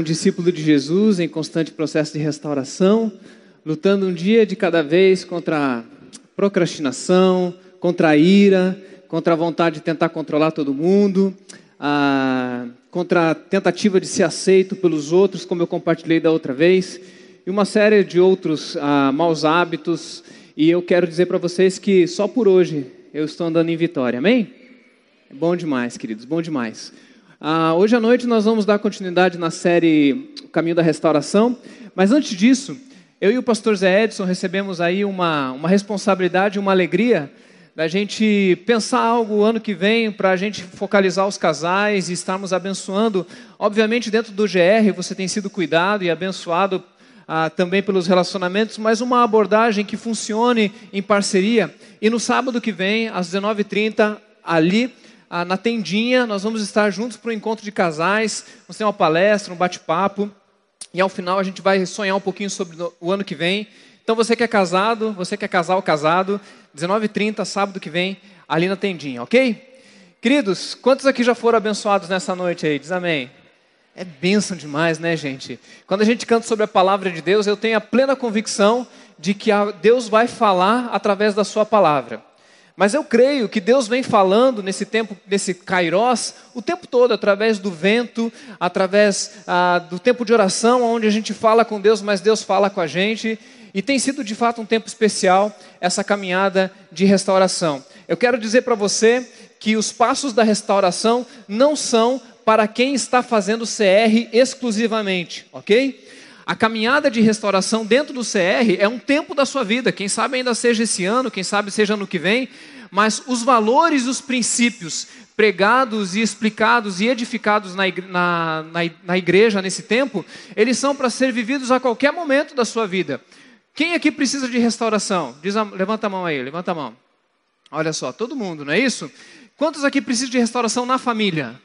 um discípulo de Jesus em constante processo de restauração, lutando um dia de cada vez contra a procrastinação, contra a ira, contra a vontade de tentar controlar todo mundo, ah, contra a tentativa de ser aceito pelos outros, como eu compartilhei da outra vez, e uma série de outros ah, maus hábitos. E eu quero dizer para vocês que só por hoje eu estou andando em vitória, amém? Bom demais, queridos, bom demais. Ah, hoje à noite nós vamos dar continuidade na série Caminho da Restauração, mas antes disso, eu e o pastor Zé Edson recebemos aí uma, uma responsabilidade, uma alegria da gente pensar algo ano que vem para a gente focalizar os casais e estarmos abençoando. Obviamente, dentro do GR você tem sido cuidado e abençoado ah, também pelos relacionamentos, mas uma abordagem que funcione em parceria. E no sábado que vem, às 19h30, ali ah, na tendinha, nós vamos estar juntos para o encontro de casais, vamos ter uma palestra, um bate-papo, e ao final a gente vai sonhar um pouquinho sobre o ano que vem. Então você que é casado, você que é casal casado, 19h30, sábado que vem, ali na tendinha, ok? Queridos, quantos aqui já foram abençoados nessa noite aí? Diz amém. É bênção demais, né, gente? Quando a gente canta sobre a palavra de Deus, eu tenho a plena convicção de que Deus vai falar através da sua palavra. Mas eu creio que Deus vem falando nesse tempo, nesse kairós, o tempo todo, através do vento, através ah, do tempo de oração, onde a gente fala com Deus, mas Deus fala com a gente. E tem sido de fato um tempo especial essa caminhada de restauração. Eu quero dizer para você que os passos da restauração não são para quem está fazendo CR exclusivamente, ok? A caminhada de restauração dentro do CR é um tempo da sua vida, quem sabe ainda seja esse ano, quem sabe seja ano que vem, mas os valores e os princípios pregados e explicados e edificados na, na, na, igreja nesse tempo, eles são para ser vividos a qualquer momento da sua vida. Quem aqui precisa de restauração? A, levanta a mão aí, levanta a mão. Olha só, todo mundo, não é isso? Quantos aqui precisam de restauração na família?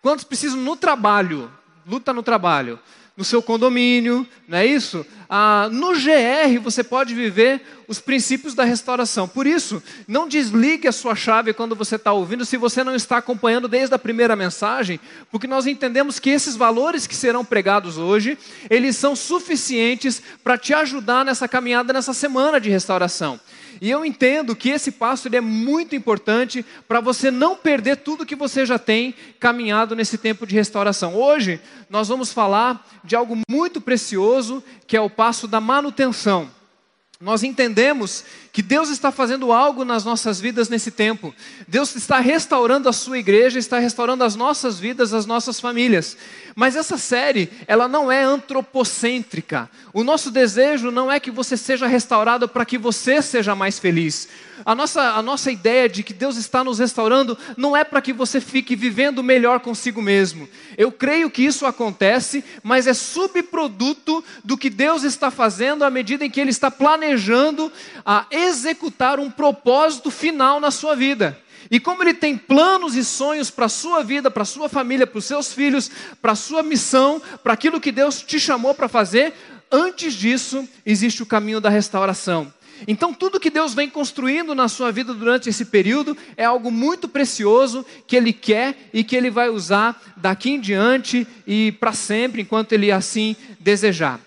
Quantos precisam no trabalho? Luta no trabalho. No seu condomínio, não é isso? Ah, no GR você pode viver os princípios da restauração. Por isso, não desligue a sua chave quando você está ouvindo, se você não está acompanhando desde a primeira mensagem, porque nós entendemos que esses valores que serão pregados hoje, eles são suficientes para te ajudar nessa caminhada, nessa semana de restauração. E eu entendo que esse passo ele é muito importante para você não perder tudo que você já tem caminhado nesse tempo de restauração. Hoje nós vamos falar de algo muito precioso, que é o passo da manutenção. Nós entendemos que Deus está fazendo algo nas nossas vidas nesse tempo. Deus está restaurando a sua igreja, está restaurando as nossas vidas, as nossas famílias. Mas essa série, ela não é antropocêntrica. O nosso desejo não é que você seja restaurado para que você seja mais feliz. A nossa, a nossa ideia de que Deus está nos restaurando não é para que você fique vivendo melhor consigo mesmo. Eu creio que isso acontece, mas é subproduto do que Deus está fazendo à medida em que Ele está planejando a executar um propósito final na sua vida. E como Ele tem planos e sonhos para a sua vida, para a sua família, para os seus filhos, para a sua missão, para aquilo que Deus te chamou para fazer, antes disso existe o caminho da restauração. Então, tudo que Deus vem construindo na sua vida durante esse período é algo muito precioso que Ele quer e que Ele vai usar daqui em diante e para sempre, enquanto Ele assim desejar.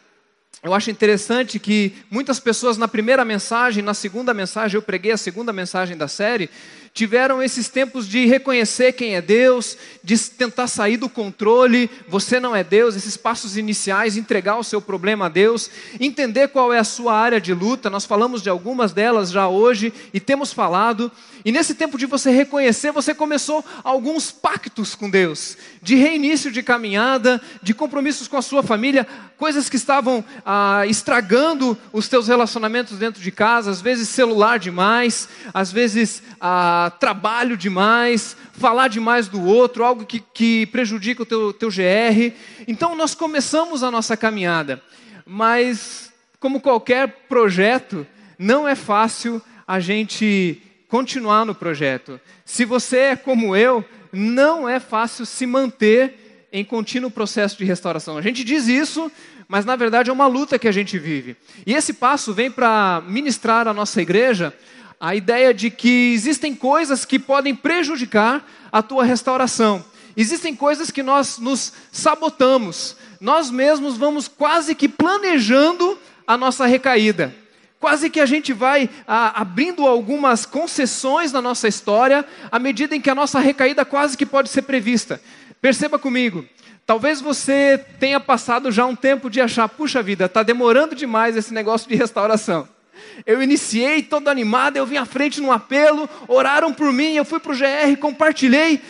Eu acho interessante que muitas pessoas na primeira mensagem, na segunda mensagem, eu preguei a segunda mensagem da série, tiveram esses tempos de reconhecer quem é Deus, de tentar sair do controle, você não é Deus, esses passos iniciais, entregar o seu problema a Deus, entender qual é a sua área de luta, nós falamos de algumas delas já hoje e temos falado, e nesse tempo de você reconhecer, você começou alguns pactos com Deus, de reinício de caminhada, de compromissos com a sua família, coisas que estavam ah, estragando os teus relacionamentos dentro de casa, às vezes celular demais, às vezes. Ah, trabalho demais, falar demais do outro, algo que, que prejudica o teu, teu GR. Então nós começamos a nossa caminhada, mas como qualquer projeto, não é fácil a gente continuar no projeto. Se você é como eu, não é fácil se manter em contínuo processo de restauração. A gente diz isso, mas na verdade é uma luta que a gente vive. E esse passo vem para ministrar a nossa igreja a ideia de que existem coisas que podem prejudicar a tua restauração. Existem coisas que nós nos sabotamos. Nós mesmos vamos quase que planejando a nossa recaída. Quase que a gente vai a, abrindo algumas concessões na nossa história, à medida em que a nossa recaída quase que pode ser prevista. Perceba comigo, talvez você tenha passado já um tempo de achar, puxa vida, está demorando demais esse negócio de restauração. Eu iniciei todo animado, eu vim à frente num apelo, oraram por mim, eu fui para o GR, compartilhei,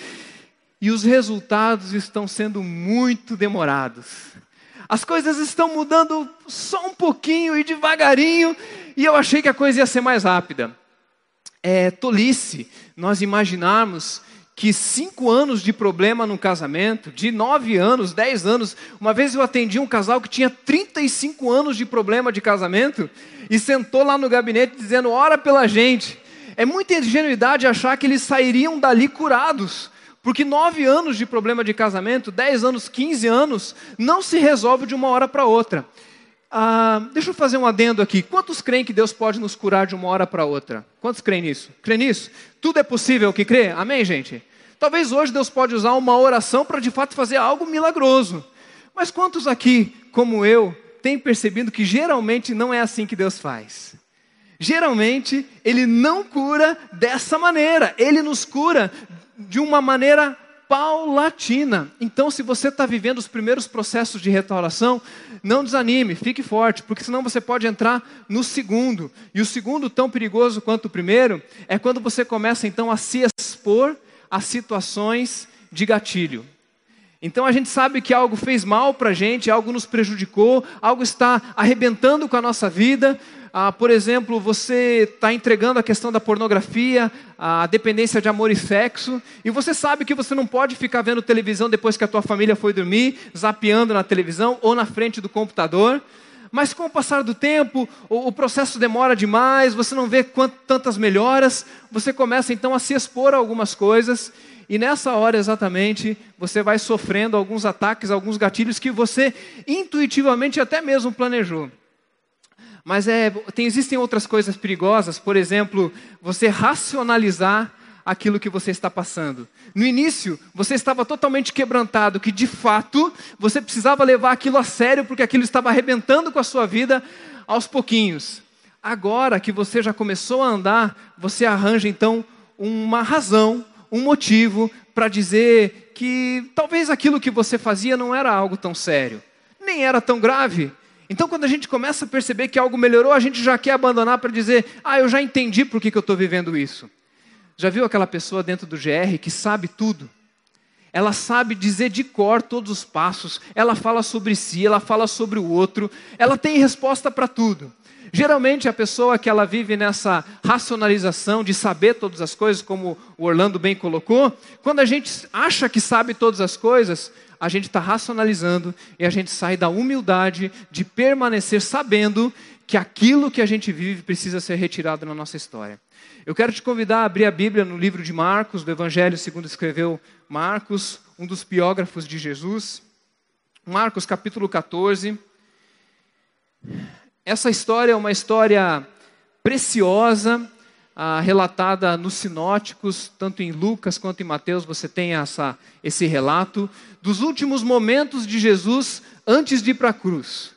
e os resultados estão sendo muito demorados. As coisas estão mudando só um pouquinho e devagarinho, e eu achei que a coisa ia ser mais rápida. É tolice nós imaginarmos que cinco anos de problema no casamento, de nove anos, dez anos. Uma vez eu atendi um casal que tinha 35 anos de problema de casamento e sentou lá no gabinete dizendo: ora pela gente. É muita ingenuidade achar que eles sairiam dali curados. Porque nove anos de problema de casamento, dez anos, quinze anos, não se resolve de uma hora para outra. Ah, deixa eu fazer um adendo aqui. Quantos creem que Deus pode nos curar de uma hora para outra? Quantos creem nisso? Crê nisso? Tudo é possível que crê? Amém, gente? Talvez hoje Deus pode usar uma oração para de fato fazer algo milagroso. Mas quantos aqui, como eu, têm percebido que geralmente não é assim que Deus faz? Geralmente, Ele não cura dessa maneira. Ele nos cura de uma maneira paulatina. Então, se você está vivendo os primeiros processos de restauração, não desanime, fique forte, porque senão você pode entrar no segundo. E o segundo, tão perigoso quanto o primeiro, é quando você começa então a se expor a situações de gatilho. Então a gente sabe que algo fez mal para a gente, algo nos prejudicou, algo está arrebentando com a nossa vida, ah, por exemplo, você está entregando a questão da pornografia, a dependência de amor e sexo, e você sabe que você não pode ficar vendo televisão depois que a tua família foi dormir, zapeando na televisão ou na frente do computador. Mas com o passar do tempo, o, o processo demora demais, você não vê quant, tantas melhoras, você começa então a se expor a algumas coisas, e nessa hora exatamente você vai sofrendo alguns ataques, alguns gatilhos que você intuitivamente até mesmo planejou. Mas é, tem, existem outras coisas perigosas, por exemplo, você racionalizar aquilo que você está passando. No início, você estava totalmente quebrantado, que de fato você precisava levar aquilo a sério, porque aquilo estava arrebentando com a sua vida aos pouquinhos. Agora que você já começou a andar, você arranja então uma razão, um motivo para dizer que talvez aquilo que você fazia não era algo tão sério, nem era tão grave, então, quando a gente começa a perceber que algo melhorou, a gente já quer abandonar para dizer: ah, eu já entendi por que, que eu estou vivendo isso. Já viu aquela pessoa dentro do GR que sabe tudo? Ela sabe dizer de cor todos os passos, ela fala sobre si, ela fala sobre o outro, ela tem resposta para tudo. Geralmente a pessoa que ela vive nessa racionalização de saber todas as coisas, como o Orlando bem colocou, quando a gente acha que sabe todas as coisas, a gente está racionalizando e a gente sai da humildade de permanecer sabendo que aquilo que a gente vive precisa ser retirado na nossa história. Eu quero te convidar a abrir a Bíblia no livro de Marcos, do Evangelho segundo escreveu Marcos, um dos biógrafos de Jesus. Marcos capítulo 14. Essa história é uma história preciosa, ah, relatada nos sinóticos, tanto em Lucas quanto em Mateus, você tem essa, esse relato dos últimos momentos de Jesus antes de ir para a cruz.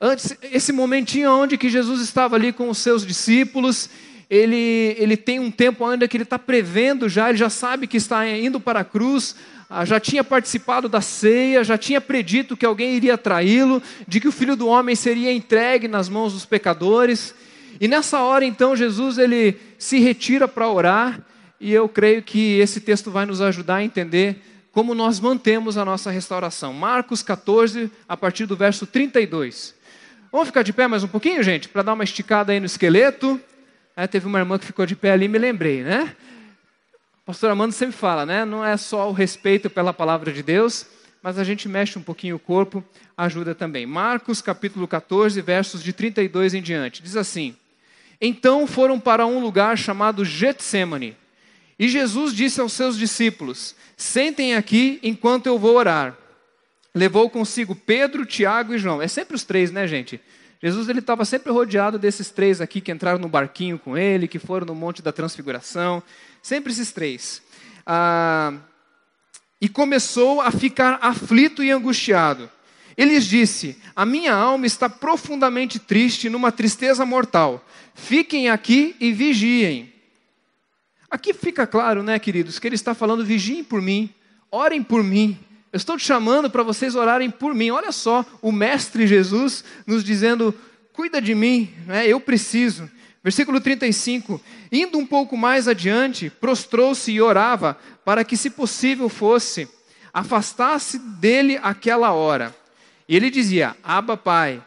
Antes, esse momentinho onde que Jesus estava ali com os seus discípulos, ele, ele tem um tempo ainda que ele está prevendo já, ele já sabe que está indo para a cruz, ah, já tinha participado da ceia, já tinha predito que alguém iria traí-lo, de que o filho do homem seria entregue nas mãos dos pecadores. E nessa hora, então, Jesus ele se retira para orar, e eu creio que esse texto vai nos ajudar a entender como nós mantemos a nossa restauração. Marcos 14, a partir do verso 32. Vamos ficar de pé mais um pouquinho, gente, para dar uma esticada aí no esqueleto. É, teve uma irmã que ficou de pé ali, me lembrei, né? O pastor Amando sempre fala, né? Não é só o respeito pela palavra de Deus, mas a gente mexe um pouquinho o corpo, ajuda também. Marcos capítulo 14, versos de 32 em diante. Diz assim: então foram para um lugar chamado Getsemane. E Jesus disse aos seus discípulos: Sentem aqui enquanto eu vou orar. Levou consigo Pedro, Tiago e João. É sempre os três, né, gente? Jesus ele estava sempre rodeado desses três aqui que entraram no barquinho com ele, que foram no Monte da Transfiguração, sempre esses três. Ah, e começou a ficar aflito e angustiado. Ele disse: A minha alma está profundamente triste, numa tristeza mortal. Fiquem aqui e vigiem. Aqui fica claro, né, queridos, que ele está falando: vigiem por mim, orem por mim. Eu estou te chamando para vocês orarem por mim. Olha só, o Mestre Jesus nos dizendo: cuida de mim, né? eu preciso. Versículo 35: Indo um pouco mais adiante, prostrou-se e orava para que, se possível fosse, afastasse dele aquela hora. E ele dizia: Abba, Pai,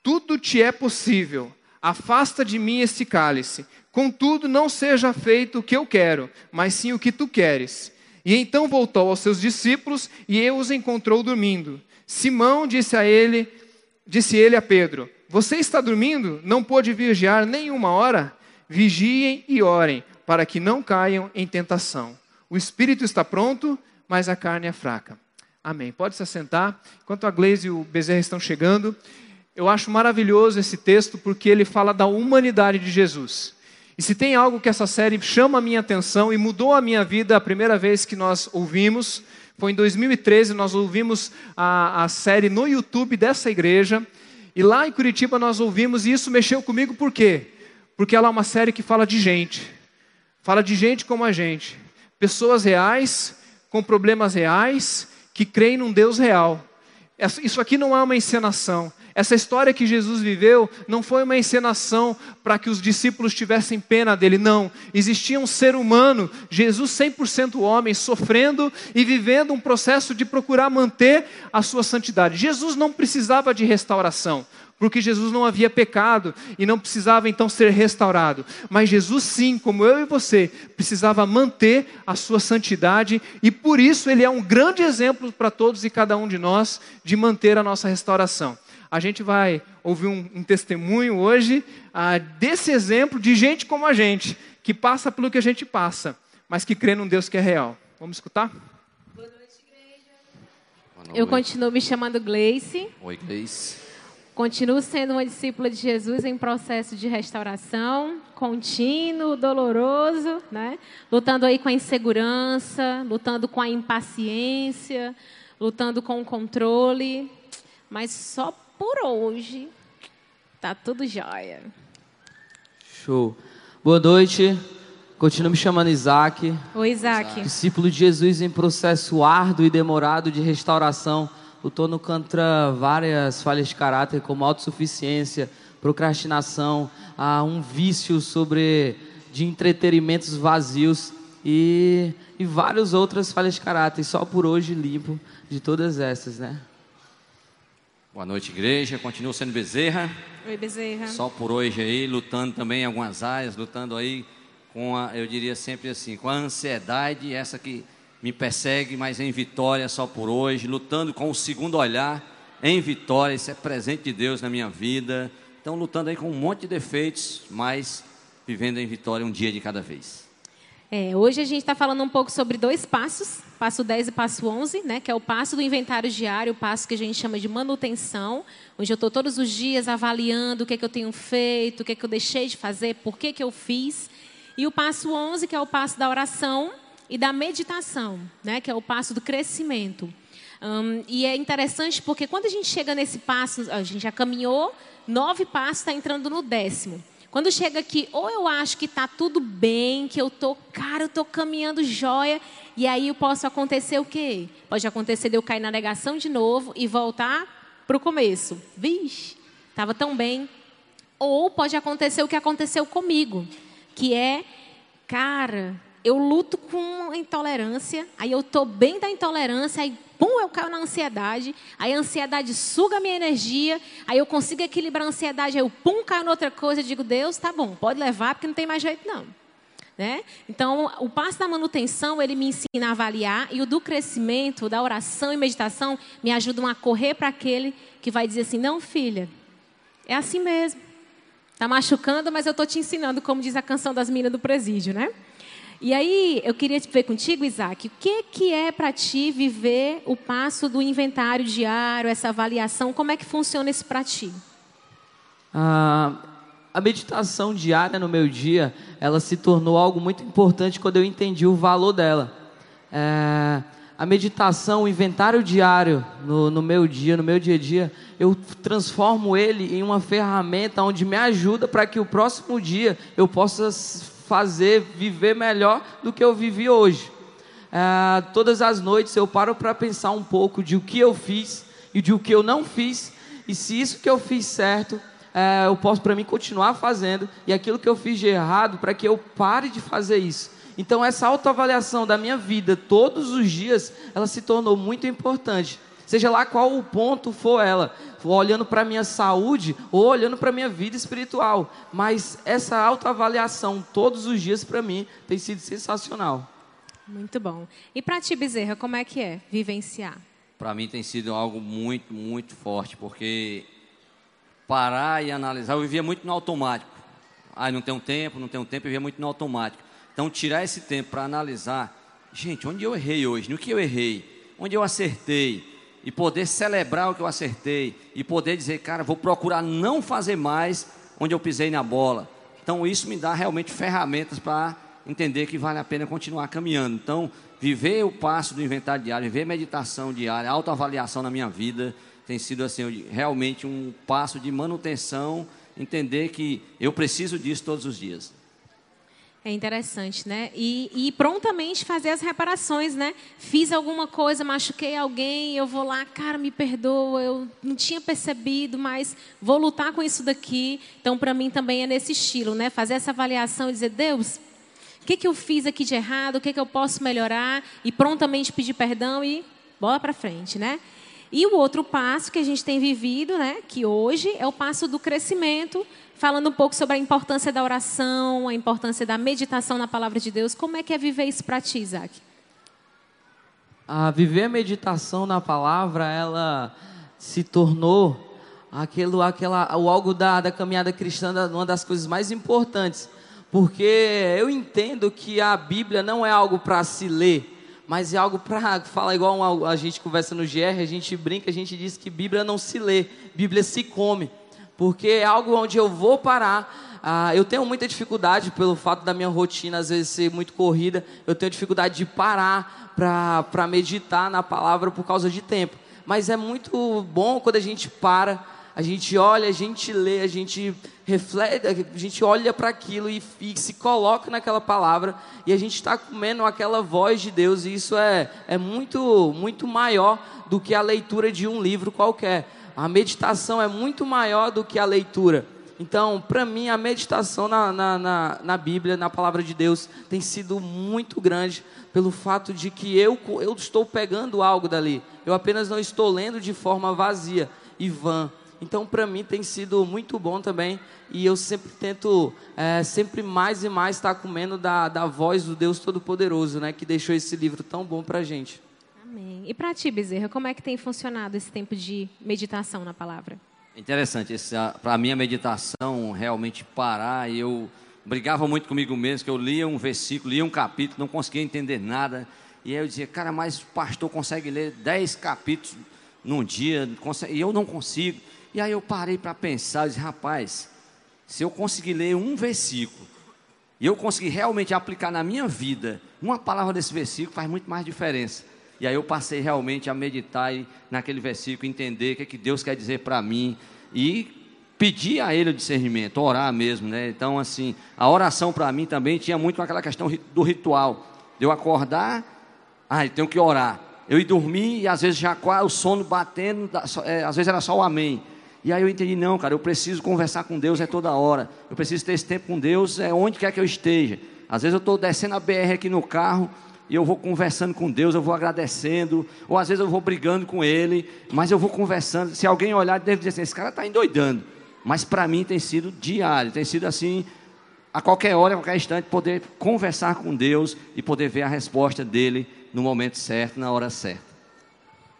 tudo te é possível, afasta de mim este cálice. Contudo, não seja feito o que eu quero, mas sim o que tu queres. E então voltou aos seus discípulos e os encontrou dormindo. Simão disse a ele, disse ele a Pedro: Você está dormindo? Não pôde vigiar nem uma hora? Vigiem e orem, para que não caiam em tentação. O espírito está pronto, mas a carne é fraca. Amém. Pode se assentar. Enquanto a Gleise e o Bezerra estão chegando, eu acho maravilhoso esse texto porque ele fala da humanidade de Jesus. E se tem algo que essa série chama a minha atenção e mudou a minha vida a primeira vez que nós ouvimos, foi em 2013, nós ouvimos a, a série no YouTube dessa igreja. E lá em Curitiba nós ouvimos, e isso mexeu comigo por quê? Porque ela é uma série que fala de gente. Fala de gente como a gente. Pessoas reais, com problemas reais, que creem num Deus real. Isso aqui não é uma encenação. Essa história que Jesus viveu não foi uma encenação para que os discípulos tivessem pena dele, não. Existia um ser humano, Jesus 100% homem, sofrendo e vivendo um processo de procurar manter a sua santidade. Jesus não precisava de restauração porque Jesus não havia pecado e não precisava então ser restaurado. Mas Jesus, sim, como eu e você, precisava manter a sua santidade e por isso ele é um grande exemplo para todos e cada um de nós de manter a nossa restauração a gente vai ouvir um, um testemunho hoje ah, desse exemplo de gente como a gente, que passa pelo que a gente passa, mas que crê num Deus que é real. Vamos escutar? Boa noite, igreja. Boa noite. Eu continuo me chamando Gleice. Oi, Gleice. Continuo sendo uma discípula de Jesus em processo de restauração, contínuo, doloroso, né? Lutando aí com a insegurança, lutando com a impaciência, lutando com o controle, mas só por hoje, tá tudo jóia. Show. Boa noite. Continuo me chamando Isaac. Oi, Isaac. Discípulo de Jesus em processo árduo e demorado de restauração. Lutando contra várias falhas de caráter, como autossuficiência, procrastinação, ah, um vício sobre de entretenimentos vazios e, e várias outras falhas de caráter. Só por hoje limpo de todas essas, né? Boa noite, igreja. Continuo sendo Bezerra. Oi, Bezerra. Só por hoje aí, lutando também em algumas áreas, lutando aí com a, eu diria sempre assim, com a ansiedade, essa que me persegue, mas em vitória só por hoje, lutando com o segundo olhar em vitória, isso é presente de Deus na minha vida. Então, lutando aí com um monte de defeitos, mas vivendo em vitória um dia de cada vez. É, hoje a gente está falando um pouco sobre dois passos, passo 10 e passo 11, né, que é o passo do inventário diário, o passo que a gente chama de manutenção, onde eu estou todos os dias avaliando o que, é que eu tenho feito, o que, é que eu deixei de fazer, por que, que eu fiz. E o passo 11, que é o passo da oração e da meditação, né, que é o passo do crescimento. Um, e é interessante porque quando a gente chega nesse passo, a gente já caminhou nove passos, está entrando no décimo. Quando chega aqui, ou eu acho que está tudo bem, que eu tô, cara, eu tô caminhando joia, e aí eu posso acontecer o quê? Pode acontecer de eu cair na negação de novo e voltar para o começo. Vixe, estava tão bem. Ou pode acontecer o que aconteceu comigo, que é, cara, eu luto com intolerância, aí eu tô bem da intolerância, aí pum, eu caio na ansiedade, aí a ansiedade suga a minha energia, aí eu consigo equilibrar a ansiedade, aí eu pum, caio em outra coisa, eu digo, Deus, tá bom, pode levar, porque não tem mais jeito não. Né? Então, o passo da manutenção, ele me ensina a avaliar, e o do crescimento, da oração e meditação, me ajudam a correr para aquele que vai dizer assim, não filha, é assim mesmo. Está machucando, mas eu estou te ensinando, como diz a canção das minas do presídio, né? E aí, eu queria ver contigo, Isaac, o que, que é para ti viver o passo do inventário diário, essa avaliação? Como é que funciona isso para ti? Ah, a meditação diária no meu dia, ela se tornou algo muito importante quando eu entendi o valor dela. É, a meditação, o inventário diário no, no, meu dia, no meu dia a dia, eu transformo ele em uma ferramenta onde me ajuda para que o próximo dia eu possa fazer, viver melhor do que eu vivi hoje. É, todas as noites eu paro para pensar um pouco de o que eu fiz e de o que eu não fiz, e se isso que eu fiz certo, é, eu posso para mim continuar fazendo, e aquilo que eu fiz de errado, para que eu pare de fazer isso. Então, essa autoavaliação da minha vida todos os dias, ela se tornou muito importante. Seja lá qual o ponto for ela, olhando para a minha saúde ou olhando para a minha vida espiritual. Mas essa autoavaliação todos os dias para mim tem sido sensacional. Muito bom. E para ti, Bezerra, como é que é vivenciar? Para mim tem sido algo muito, muito forte, porque parar e analisar, eu vivia muito no automático. Ah, não tenho tempo, não tenho tempo, eu vivia muito no automático. Então, tirar esse tempo para analisar, gente, onde eu errei hoje, no que eu errei, onde eu acertei, e poder celebrar o que eu acertei, e poder dizer, cara, vou procurar não fazer mais onde eu pisei na bola. Então, isso me dá realmente ferramentas para entender que vale a pena continuar caminhando. Então, viver o passo do inventário diário, viver meditação diária, autoavaliação na minha vida, tem sido assim, realmente um passo de manutenção, entender que eu preciso disso todos os dias. É interessante, né? E, e, prontamente fazer as reparações, né? Fiz alguma coisa, machuquei alguém, eu vou lá, cara, me perdoa, eu não tinha percebido, mas vou lutar com isso daqui. Então, para mim também é nesse estilo, né? Fazer essa avaliação e dizer, Deus, o que, que eu fiz aqui de errado? O que, que eu posso melhorar? E prontamente pedir perdão e bola para frente, né? E o outro passo que a gente tem vivido, né, que hoje é o passo do crescimento, falando um pouco sobre a importância da oração, a importância da meditação na palavra de Deus. Como é que é viver isso para ti, Isaac? A viver a meditação na palavra, ela se tornou aquilo, aquela, o algo da, da caminhada cristã, uma das coisas mais importantes. Porque eu entendo que a Bíblia não é algo para se ler, mas é algo para falar igual a gente conversa no GR, a gente brinca, a gente diz que Bíblia não se lê, Bíblia se come, porque é algo onde eu vou parar. Ah, eu tenho muita dificuldade pelo fato da minha rotina às vezes ser muito corrida, eu tenho dificuldade de parar para meditar na palavra por causa de tempo. Mas é muito bom quando a gente para a gente olha, a gente lê, a gente reflete, a gente olha para aquilo e, e, se coloca naquela palavra e a gente está comendo aquela voz de Deus e isso é, é muito, muito maior do que a leitura de um livro qualquer. A meditação é muito maior do que a leitura. Então, para mim, a meditação na, na, na, na, Bíblia, na palavra de Deus, tem sido muito grande pelo fato de que eu, eu estou pegando algo dali. Eu apenas não estou lendo de forma vazia e vã. Então, para mim, tem sido muito bom também. E eu sempre tento, é, sempre mais e mais, estar tá comendo da, da voz do Deus Todo-Poderoso, né? Que deixou esse livro tão bom para gente. Amém. E para ti, Bezerra, como é que tem funcionado esse tempo de meditação na palavra? Interessante. Para mim, a meditação, realmente parar. E eu brigava muito comigo mesmo, que eu lia um versículo, lia um capítulo, não conseguia entender nada. E aí eu dizia, cara, mas o pastor consegue ler dez capítulos num dia, e eu não consigo. E aí eu parei para pensar, disse, rapaz, se eu conseguir ler um versículo e eu conseguir realmente aplicar na minha vida uma palavra desse versículo, faz muito mais diferença. E aí eu passei realmente a meditar naquele versículo, entender o que, é que Deus quer dizer para mim e pedir a Ele o discernimento, orar mesmo, né? Então, assim, a oração para mim também tinha muito aquela questão do ritual. De eu acordar, eu tenho que orar. Eu ir dormir e às vezes já o sono batendo, é, às vezes era só o amém. E aí eu entendi, não, cara, eu preciso conversar com Deus é toda hora. Eu preciso ter esse tempo com Deus é onde quer que eu esteja. Às vezes eu estou descendo a BR aqui no carro e eu vou conversando com Deus, eu vou agradecendo, ou às vezes eu vou brigando com Ele, mas eu vou conversando. Se alguém olhar, deve dizer assim: esse cara está endoidando. Mas para mim tem sido diário, tem sido assim, a qualquer hora, a qualquer instante, poder conversar com Deus e poder ver a resposta dele no momento certo, na hora certa.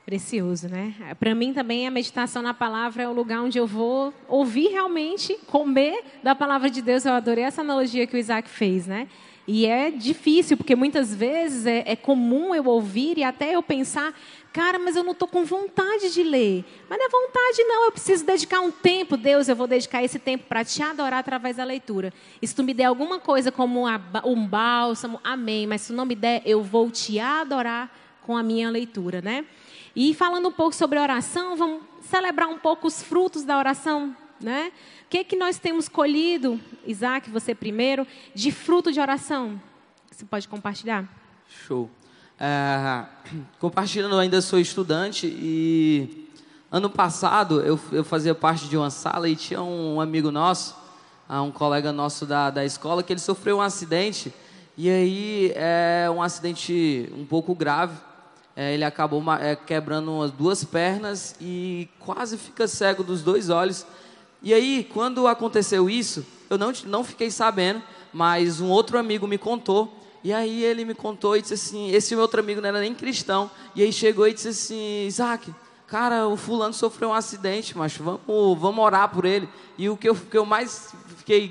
Precioso, né? Para mim também a meditação na palavra é o lugar onde eu vou ouvir realmente, comer da palavra de Deus. Eu adorei essa analogia que o Isaac fez, né? E é difícil, porque muitas vezes é, é comum eu ouvir e até eu pensar, cara, mas eu não estou com vontade de ler. Mas não é vontade, não, eu preciso dedicar um tempo. Deus, eu vou dedicar esse tempo para te adorar através da leitura. E se tu me der alguma coisa como um bálsamo, amém. Mas se tu não me der, eu vou te adorar com a minha leitura, né? E falando um pouco sobre oração, vamos celebrar um pouco os frutos da oração, né? Que, que nós temos colhido, Isaac, você primeiro, de fruto de oração? Você pode compartilhar? Show. É, compartilhando, ainda sou estudante e ano passado eu, eu fazia parte de uma sala e tinha um amigo nosso, ah, um colega nosso da, da escola, que ele sofreu um acidente e aí é um acidente um pouco grave. É, ele acabou é, quebrando umas duas pernas e quase fica cego dos dois olhos. E aí, quando aconteceu isso, eu não, não fiquei sabendo, mas um outro amigo me contou. E aí ele me contou e disse assim: esse meu outro amigo não era nem cristão. E aí chegou e disse assim: Isaac, cara, o fulano sofreu um acidente, mas vamos, vamos orar por ele. E o que eu, que eu mais fiquei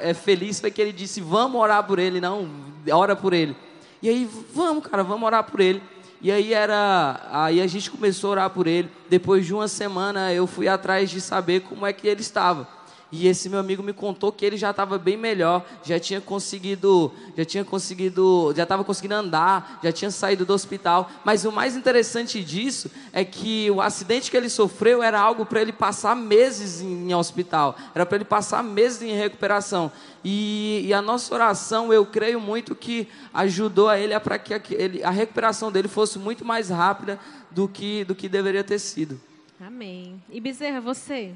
é, feliz foi que ele disse: vamos orar por ele, não, ora por ele. E aí, vamos, cara, vamos orar por ele. E aí era, aí a gente começou a orar por ele. Depois de uma semana eu fui atrás de saber como é que ele estava. E esse meu amigo me contou que ele já estava bem melhor, já tinha conseguido, já tinha conseguido, já estava conseguindo andar, já tinha saído do hospital. Mas o mais interessante disso é que o acidente que ele sofreu era algo para ele passar meses em, em hospital, era para ele passar meses em recuperação. E, e, a nossa oração, eu creio muito que ajudou a ele para que a, ele, a recuperação dele fosse muito mais rápida do que do que deveria ter sido. Amém. E Bezerra, você?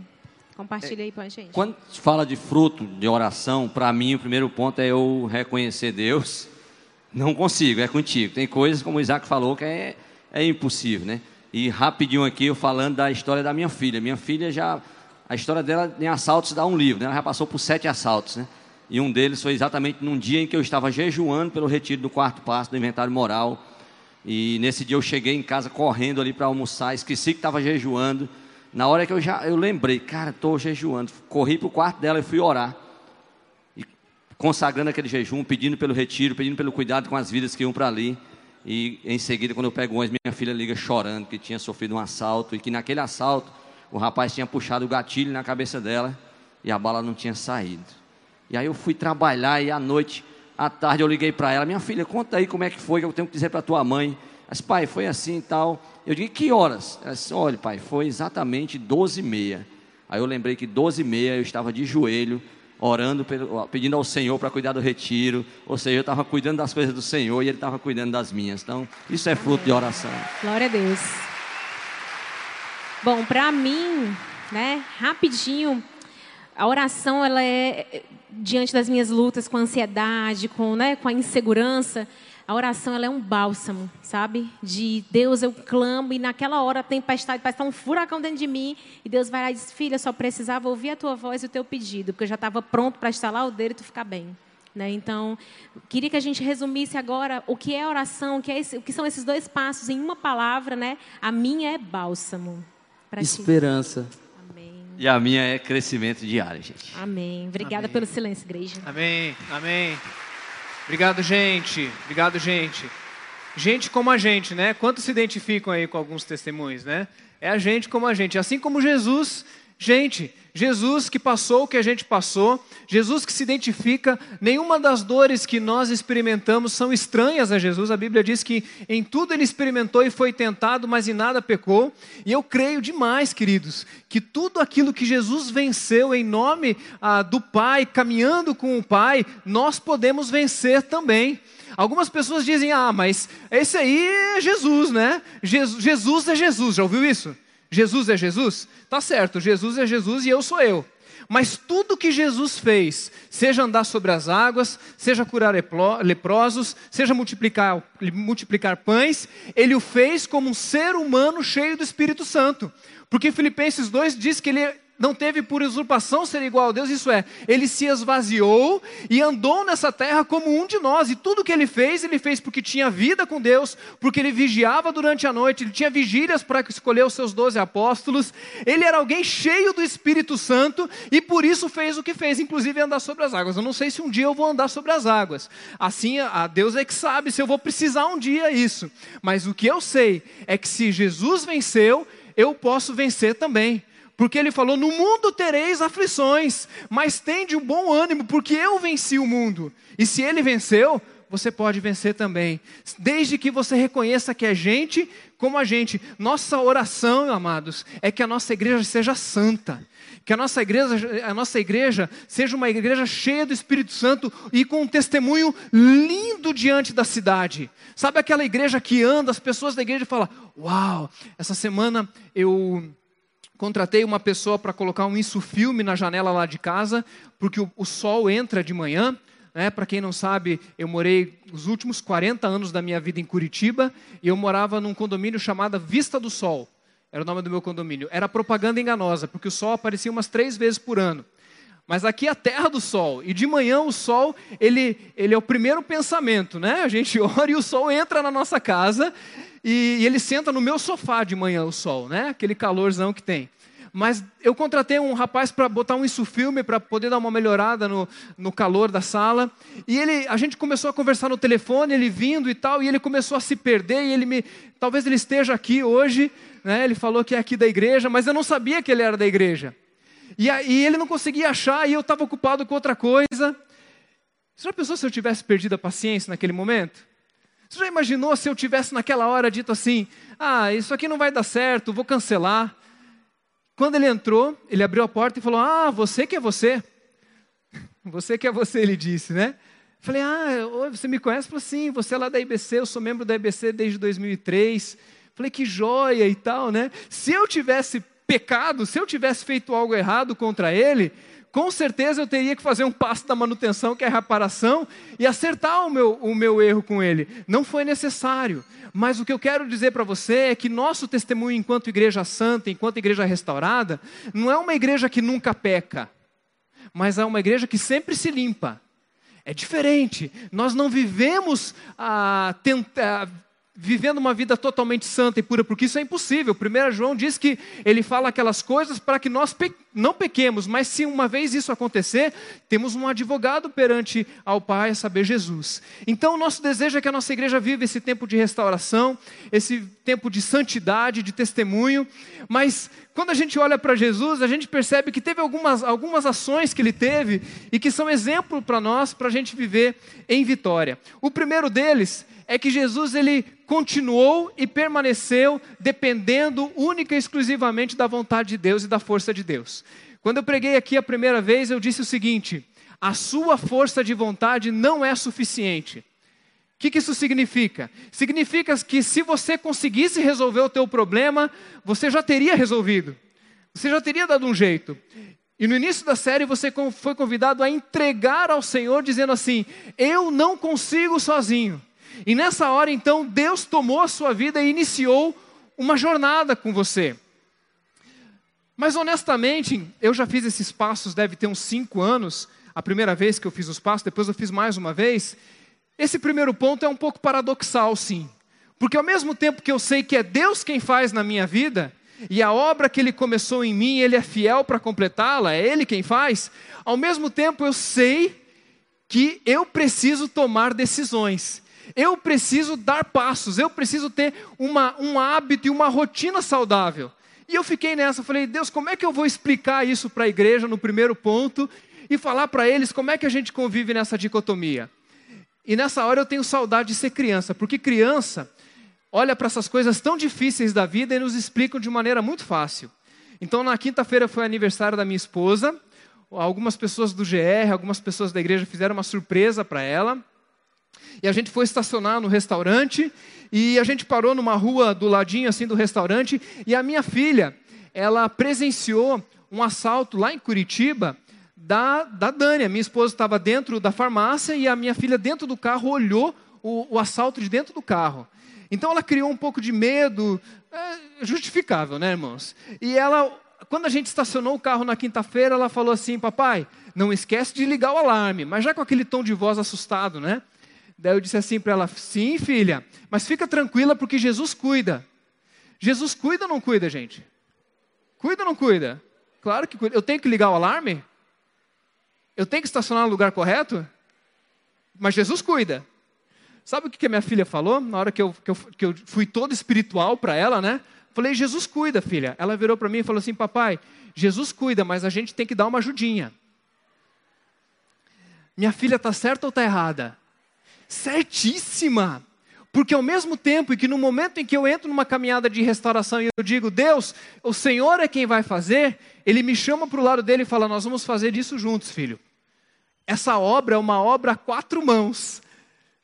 Compartilha aí com a gente. Quando se fala de fruto de oração, para mim o primeiro ponto é eu reconhecer Deus. Não consigo, é contigo. Tem coisas, como o Isaac falou, que é, é impossível, né? E rapidinho aqui, eu falando da história da minha filha. Minha filha já. A história dela em assaltos dá um livro, né? Ela já passou por sete assaltos, né? E um deles foi exatamente num dia em que eu estava jejuando pelo retiro do quarto passo do inventário moral. E nesse dia eu cheguei em casa correndo ali para almoçar, esqueci que estava jejuando. Na hora que eu já eu lembrei, cara, estou jejuando, corri para o quarto dela e fui orar. E consagrando aquele jejum, pedindo pelo retiro, pedindo pelo cuidado com as vidas que iam para ali. E em seguida, quando eu pego ônibus, minha filha liga chorando que tinha sofrido um assalto e que naquele assalto o rapaz tinha puxado o gatilho na cabeça dela e a bala não tinha saído. E aí eu fui trabalhar e à noite, à tarde eu liguei para ela, minha filha, conta aí como é que foi que eu tenho que dizer para tua mãe. Mas pai, foi assim e tal. Eu digo, que horas? Ela disse, olha, pai, foi exatamente 12 e meia. Aí eu lembrei que 12 e meia eu estava de joelho, orando, pedindo ao Senhor para cuidar do retiro. Ou seja, eu estava cuidando das coisas do Senhor e Ele estava cuidando das minhas. Então, isso é fruto de oração. Glória a Deus. Bom, para mim, né, rapidinho, a oração, ela é, diante das minhas lutas com a ansiedade, com, né, com a insegurança, a oração ela é um bálsamo, sabe? De Deus eu clamo e naquela hora a tempestade parece estar um furacão dentro de mim e Deus vai lá e diz: Filha, só precisava ouvir a tua voz e o teu pedido, porque eu já estava pronto para instalar o dedo e tu ficar bem. Né? Então, queria que a gente resumisse agora o que é oração, o que, é esse, o que são esses dois passos em uma palavra, né? A minha é bálsamo. Esperança. Ti. Amém. E a minha é crescimento diário, gente. Amém. Obrigada Amém. pelo silêncio, igreja. Amém. Amém. Obrigado, gente. Obrigado, gente. Gente como a gente, né? Quantos se identificam aí com alguns testemunhos, né? É a gente como a gente. Assim como Jesus Gente, Jesus que passou o que a gente passou, Jesus que se identifica, nenhuma das dores que nós experimentamos são estranhas a Jesus. A Bíblia diz que em tudo ele experimentou e foi tentado, mas em nada pecou. E eu creio demais, queridos, que tudo aquilo que Jesus venceu em nome ah, do Pai, caminhando com o Pai, nós podemos vencer também. Algumas pessoas dizem, ah, mas esse aí é Jesus, né? Jesus, Jesus é Jesus, já ouviu isso? Jesus é Jesus? Tá certo, Jesus é Jesus e eu sou eu. Mas tudo que Jesus fez, seja andar sobre as águas, seja curar leprosos, seja multiplicar, multiplicar pães, ele o fez como um ser humano cheio do Espírito Santo. Porque Filipenses 2 diz que ele não teve por usurpação ser igual a Deus, isso é, ele se esvaziou e andou nessa terra como um de nós, e tudo que ele fez, ele fez porque tinha vida com Deus, porque ele vigiava durante a noite, ele tinha vigílias para escolher os seus doze apóstolos, ele era alguém cheio do Espírito Santo e por isso fez o que fez, inclusive andar sobre as águas. Eu não sei se um dia eu vou andar sobre as águas, assim, a Deus é que sabe se eu vou precisar um dia isso, mas o que eu sei é que se Jesus venceu, eu posso vencer também. Porque ele falou: No mundo tereis aflições, mas tende um bom ânimo, porque eu venci o mundo. E se ele venceu, você pode vencer também. Desde que você reconheça que é gente como a gente. Nossa oração, amados, é que a nossa igreja seja santa. Que a nossa igreja, a nossa igreja seja uma igreja cheia do Espírito Santo e com um testemunho lindo diante da cidade. Sabe aquela igreja que anda, as pessoas da igreja falam: Uau, essa semana eu contratei uma pessoa para colocar um insufilme na janela lá de casa, porque o, o sol entra de manhã. Né? Para quem não sabe, eu morei os últimos 40 anos da minha vida em Curitiba e eu morava num condomínio chamado Vista do Sol. Era o nome do meu condomínio. Era propaganda enganosa, porque o sol aparecia umas três vezes por ano. Mas aqui é a terra do sol. E de manhã o sol, ele, ele é o primeiro pensamento, né? A gente ora e o sol entra na nossa casa e, e ele senta no meu sofá de manhã, o sol, né? Aquele calorzão que tem. Mas eu contratei um rapaz para botar um insufilme para poder dar uma melhorada no, no calor da sala. E ele, a gente começou a conversar no telefone, ele vindo e tal, e ele começou a se perder. E ele me, talvez ele esteja aqui hoje, né? Ele falou que é aqui da igreja, mas eu não sabia que ele era da igreja. E, e ele não conseguia achar, e eu estava ocupado com outra coisa. Você já pensou se eu tivesse perdido a paciência naquele momento? Você já imaginou se eu tivesse naquela hora dito assim: ah, isso aqui não vai dar certo, vou cancelar. Quando ele entrou, ele abriu a porta e falou: ah, você que é você. Você que é você, ele disse, né? Falei: ah, você me conhece? Falei: sim, você é lá da IBC, eu sou membro da IBC desde 2003. Falei: que joia e tal, né? Se eu tivesse pecado, se eu tivesse feito algo errado contra ele, com certeza eu teria que fazer um passo da manutenção, que é a reparação, e acertar o meu, o meu erro com ele. Não foi necessário. Mas o que eu quero dizer para você é que nosso testemunho enquanto igreja santa, enquanto igreja restaurada, não é uma igreja que nunca peca, mas é uma igreja que sempre se limpa. É diferente. Nós não vivemos a tentar vivendo uma vida totalmente santa e pura, porque isso é impossível. 1 João diz que ele fala aquelas coisas para que nós pe não pequemos, mas se uma vez isso acontecer, temos um advogado perante ao Pai, a saber, Jesus. Então, o nosso desejo é que a nossa igreja viva esse tempo de restauração, esse tempo de santidade, de testemunho, mas quando a gente olha para Jesus, a gente percebe que teve algumas, algumas ações que ele teve e que são exemplo para nós, para a gente viver em vitória. O primeiro deles é que Jesus ele continuou e permaneceu dependendo única e exclusivamente da vontade de Deus e da força de Deus. Quando eu preguei aqui a primeira vez, eu disse o seguinte: a sua força de vontade não é suficiente. O que, que isso significa? Significa que se você conseguisse resolver o teu problema, você já teria resolvido. Você já teria dado um jeito. E no início da série você foi convidado a entregar ao Senhor, dizendo assim: Eu não consigo sozinho. E nessa hora, então, Deus tomou a sua vida e iniciou uma jornada com você. Mas honestamente, eu já fiz esses passos, deve ter uns cinco anos, a primeira vez que eu fiz os passos, depois eu fiz mais uma vez. Esse primeiro ponto é um pouco paradoxal, sim. Porque ao mesmo tempo que eu sei que é Deus quem faz na minha vida, e a obra que Ele começou em mim, Ele é fiel para completá-la, é Ele quem faz, ao mesmo tempo eu sei que eu preciso tomar decisões. Eu preciso dar passos, eu preciso ter uma, um hábito e uma rotina saudável. E eu fiquei nessa, falei, Deus, como é que eu vou explicar isso para a igreja no primeiro ponto e falar para eles como é que a gente convive nessa dicotomia? E nessa hora eu tenho saudade de ser criança, porque criança olha para essas coisas tão difíceis da vida e nos explicam de maneira muito fácil. Então, na quinta-feira foi aniversário da minha esposa. Algumas pessoas do GR, algumas pessoas da igreja fizeram uma surpresa para ela. E a gente foi estacionar no restaurante e a gente parou numa rua do ladinho assim do restaurante e a minha filha, ela presenciou um assalto lá em Curitiba da, da Dani. A minha esposa estava dentro da farmácia e a minha filha dentro do carro olhou o, o assalto de dentro do carro. Então ela criou um pouco de medo, é justificável, né, irmãos? E ela quando a gente estacionou o carro na quinta-feira, ela falou assim: Papai, não esquece de ligar o alarme. Mas já com aquele tom de voz assustado, né? Daí eu disse assim para ela: Sim, filha, mas fica tranquila porque Jesus cuida. Jesus cuida ou não cuida, gente? Cuida ou não cuida? Claro que cuida. Eu tenho que ligar o alarme? Eu tenho que estacionar no lugar correto? Mas Jesus cuida. Sabe o que a minha filha falou? Na hora que eu, que eu, que eu fui todo espiritual para ela, né? Falei, Jesus cuida, filha. Ela virou para mim e falou assim: Papai, Jesus cuida, mas a gente tem que dar uma ajudinha. Minha filha está certa ou está errada? Certíssima! Porque ao mesmo tempo que no momento em que eu entro numa caminhada de restauração e eu digo, Deus, o Senhor é quem vai fazer, Ele me chama para o lado dele e fala, nós vamos fazer isso juntos, filho. Essa obra é uma obra a quatro mãos.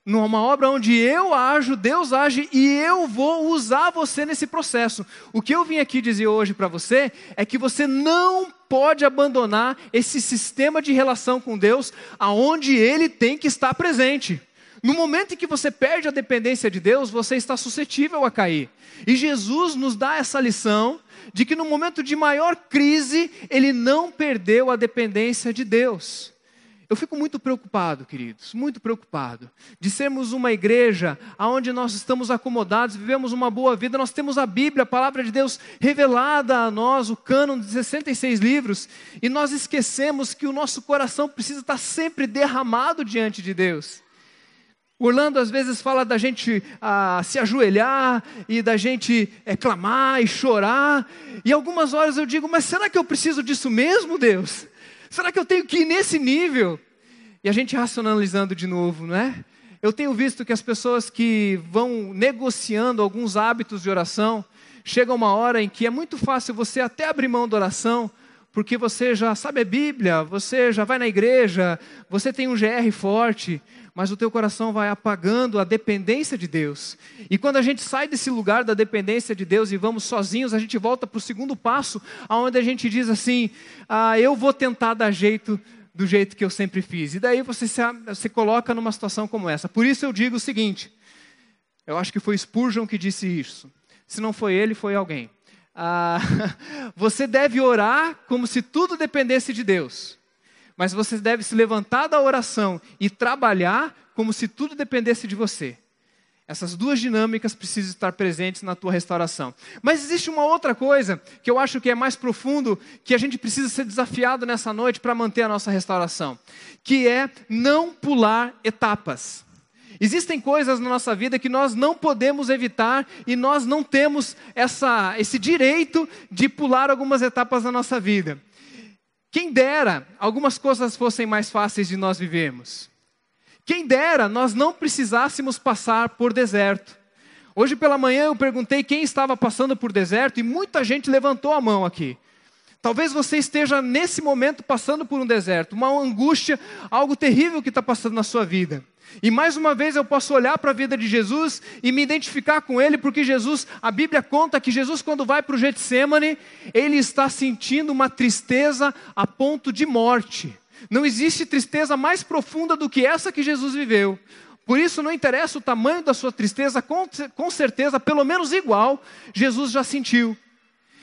Numa obra onde eu ajo, Deus age e eu vou usar você nesse processo. O que eu vim aqui dizer hoje para você é que você não pode abandonar esse sistema de relação com Deus aonde ele tem que estar presente. No momento em que você perde a dependência de Deus, você está suscetível a cair. E Jesus nos dá essa lição de que no momento de maior crise, ele não perdeu a dependência de Deus. Eu fico muito preocupado, queridos, muito preocupado, de sermos uma igreja onde nós estamos acomodados, vivemos uma boa vida, nós temos a Bíblia, a palavra de Deus revelada a nós, o cânon de 66 livros, e nós esquecemos que o nosso coração precisa estar sempre derramado diante de Deus. Orlando às vezes fala da gente ah, se ajoelhar e da gente é, clamar e chorar. E algumas horas eu digo, mas será que eu preciso disso mesmo, Deus? Será que eu tenho que ir nesse nível? E a gente racionalizando de novo, não é? Eu tenho visto que as pessoas que vão negociando alguns hábitos de oração, chega uma hora em que é muito fácil você até abrir mão da oração, porque você já sabe a Bíblia, você já vai na igreja, você tem um GR forte, mas o teu coração vai apagando a dependência de Deus. E quando a gente sai desse lugar da dependência de Deus e vamos sozinhos, a gente volta para o segundo passo, aonde a gente diz assim: ah, eu vou tentar dar jeito do jeito que eu sempre fiz. E daí você se, se coloca numa situação como essa. Por isso eu digo o seguinte: eu acho que foi Spurgeon que disse isso. Se não foi ele, foi alguém. Ah, você deve orar como se tudo dependesse de Deus mas você deve se levantar da oração e trabalhar como se tudo dependesse de você. Essas duas dinâmicas precisam estar presentes na tua restauração. Mas existe uma outra coisa que eu acho que é mais profundo, que a gente precisa ser desafiado nessa noite para manter a nossa restauração, que é não pular etapas. Existem coisas na nossa vida que nós não podemos evitar e nós não temos essa, esse direito de pular algumas etapas da nossa vida. Quem dera algumas coisas fossem mais fáceis de nós vivermos. Quem dera nós não precisássemos passar por deserto. Hoje pela manhã eu perguntei quem estava passando por deserto e muita gente levantou a mão aqui. Talvez você esteja nesse momento passando por um deserto, uma angústia, algo terrível que está passando na sua vida. E mais uma vez eu posso olhar para a vida de Jesus e me identificar com ele, porque Jesus, a Bíblia conta que Jesus, quando vai para o Getsemane, ele está sentindo uma tristeza a ponto de morte. Não existe tristeza mais profunda do que essa que Jesus viveu. Por isso, não interessa o tamanho da sua tristeza, com, certeza, pelo menos igual, Jesus já sentiu.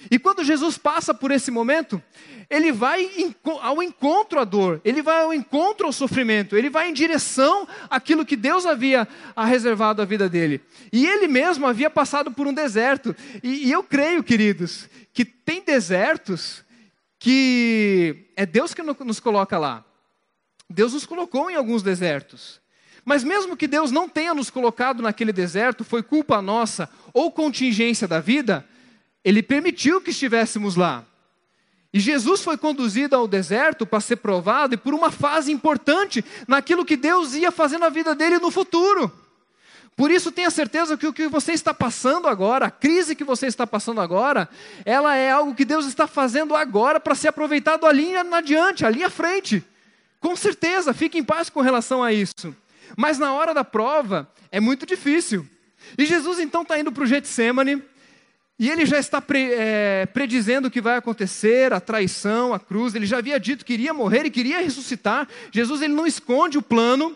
E quando Jesus passa por esse momento, ele vai ao encontro à dor, ele vai ao encontro ao sofrimento, ele vai em direção àquilo que Deus havia reservado à vida dele. E ele mesmo havia passado por um deserto. E, e eu creio, queridos, que tem desertos que é Deus que nos coloca lá. Deus nos colocou em alguns desertos. Mas mesmo que Deus não tenha nos colocado naquele deserto, foi culpa nossa ou contingência da vida, ele permitiu que estivéssemos lá. E Jesus foi conduzido ao deserto para ser provado e por uma fase importante naquilo que Deus ia fazer na vida dele no futuro. Por isso tenha certeza que o que você está passando agora, a crise que você está passando agora, ela é algo que Deus está fazendo agora para ser aproveitado ali adiante, ali à frente. Com certeza, fique em paz com relação a isso. Mas na hora da prova é muito difícil. E Jesus então está indo para o Getsemane, e ele já está pre, é, predizendo o que vai acontecer, a traição, a cruz. Ele já havia dito que iria morrer e queria ressuscitar. Jesus ele não esconde o plano,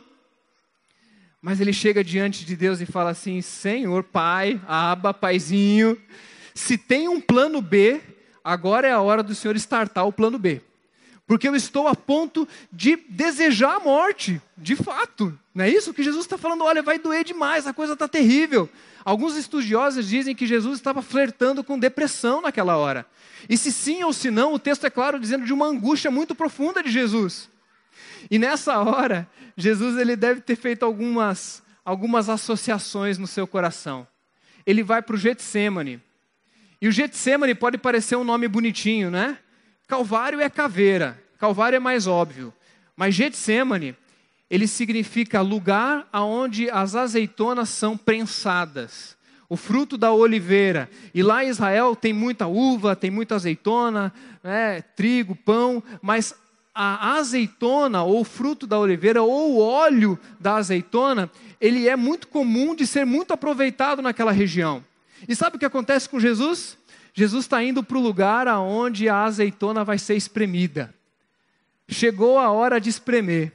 mas ele chega diante de Deus e fala assim: Senhor, Pai, Aba, Paizinho, se tem um plano B, agora é a hora do Senhor startar o plano B. Porque eu estou a ponto de desejar a morte, de fato. Não é isso que Jesus está falando? Olha, vai doer demais, a coisa está terrível. Alguns estudiosos dizem que Jesus estava flertando com depressão naquela hora. E se sim ou se não, o texto é claro dizendo de uma angústia muito profunda de Jesus. E nessa hora, Jesus ele deve ter feito algumas, algumas associações no seu coração. Ele vai para o Getsemane. E o Getsemane pode parecer um nome bonitinho, né? Calvário é caveira, Calvário é mais óbvio. Mas Getsemane, ele significa lugar aonde as azeitonas são prensadas. O fruto da oliveira. E lá em Israel tem muita uva, tem muita azeitona, né, trigo, pão, mas a azeitona, ou fruto da oliveira, ou o óleo da azeitona, ele é muito comum de ser muito aproveitado naquela região. E sabe o que acontece com Jesus? Jesus está indo para o lugar aonde a azeitona vai ser espremida. Chegou a hora de espremer.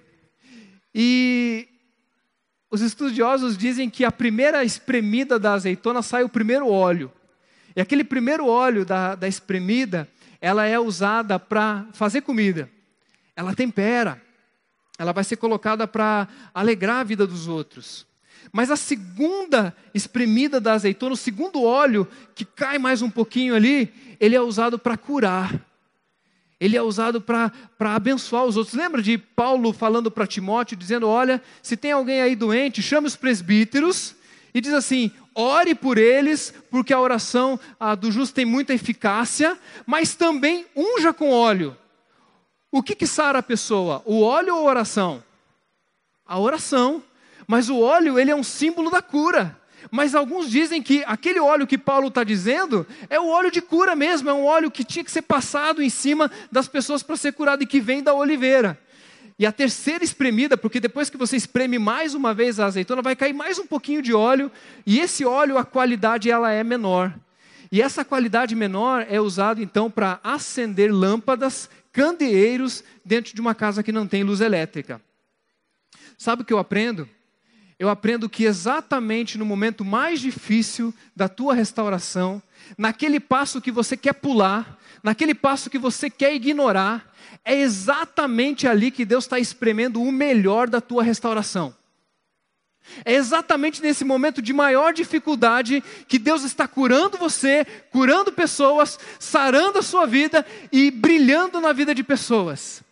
E os estudiosos dizem que a primeira espremida da azeitona sai o primeiro óleo. E aquele primeiro óleo da, da espremida, ela é usada para fazer comida. Ela tempera. Ela vai ser colocada para alegrar a vida dos outros. Mas a segunda espremida da azeitona, o segundo óleo, que cai mais um pouquinho ali, ele é usado para curar. Ele é usado para abençoar os outros. Lembra de Paulo falando para Timóteo, dizendo: Olha, se tem alguém aí doente, chame os presbíteros e diz assim: ore por eles, porque a oração do justo tem muita eficácia, mas também unja com óleo. O que, que sara a pessoa? O óleo ou a oração? A oração. Mas o óleo, ele é um símbolo da cura. Mas alguns dizem que aquele óleo que Paulo está dizendo é o óleo de cura mesmo, é um óleo que tinha que ser passado em cima das pessoas para ser curado e que vem da oliveira. E a terceira espremida, porque depois que você espreme mais uma vez a azeitona, vai cair mais um pouquinho de óleo, e esse óleo, a qualidade ela é menor. E essa qualidade menor é usada então para acender lâmpadas, candeeiros dentro de uma casa que não tem luz elétrica. Sabe o que eu aprendo? Eu aprendo que exatamente no momento mais difícil da tua restauração, naquele passo que você quer pular, naquele passo que você quer ignorar, é exatamente ali que Deus está espremendo o melhor da tua restauração. É exatamente nesse momento de maior dificuldade que Deus está curando você, curando pessoas, sarando a sua vida e brilhando na vida de pessoas.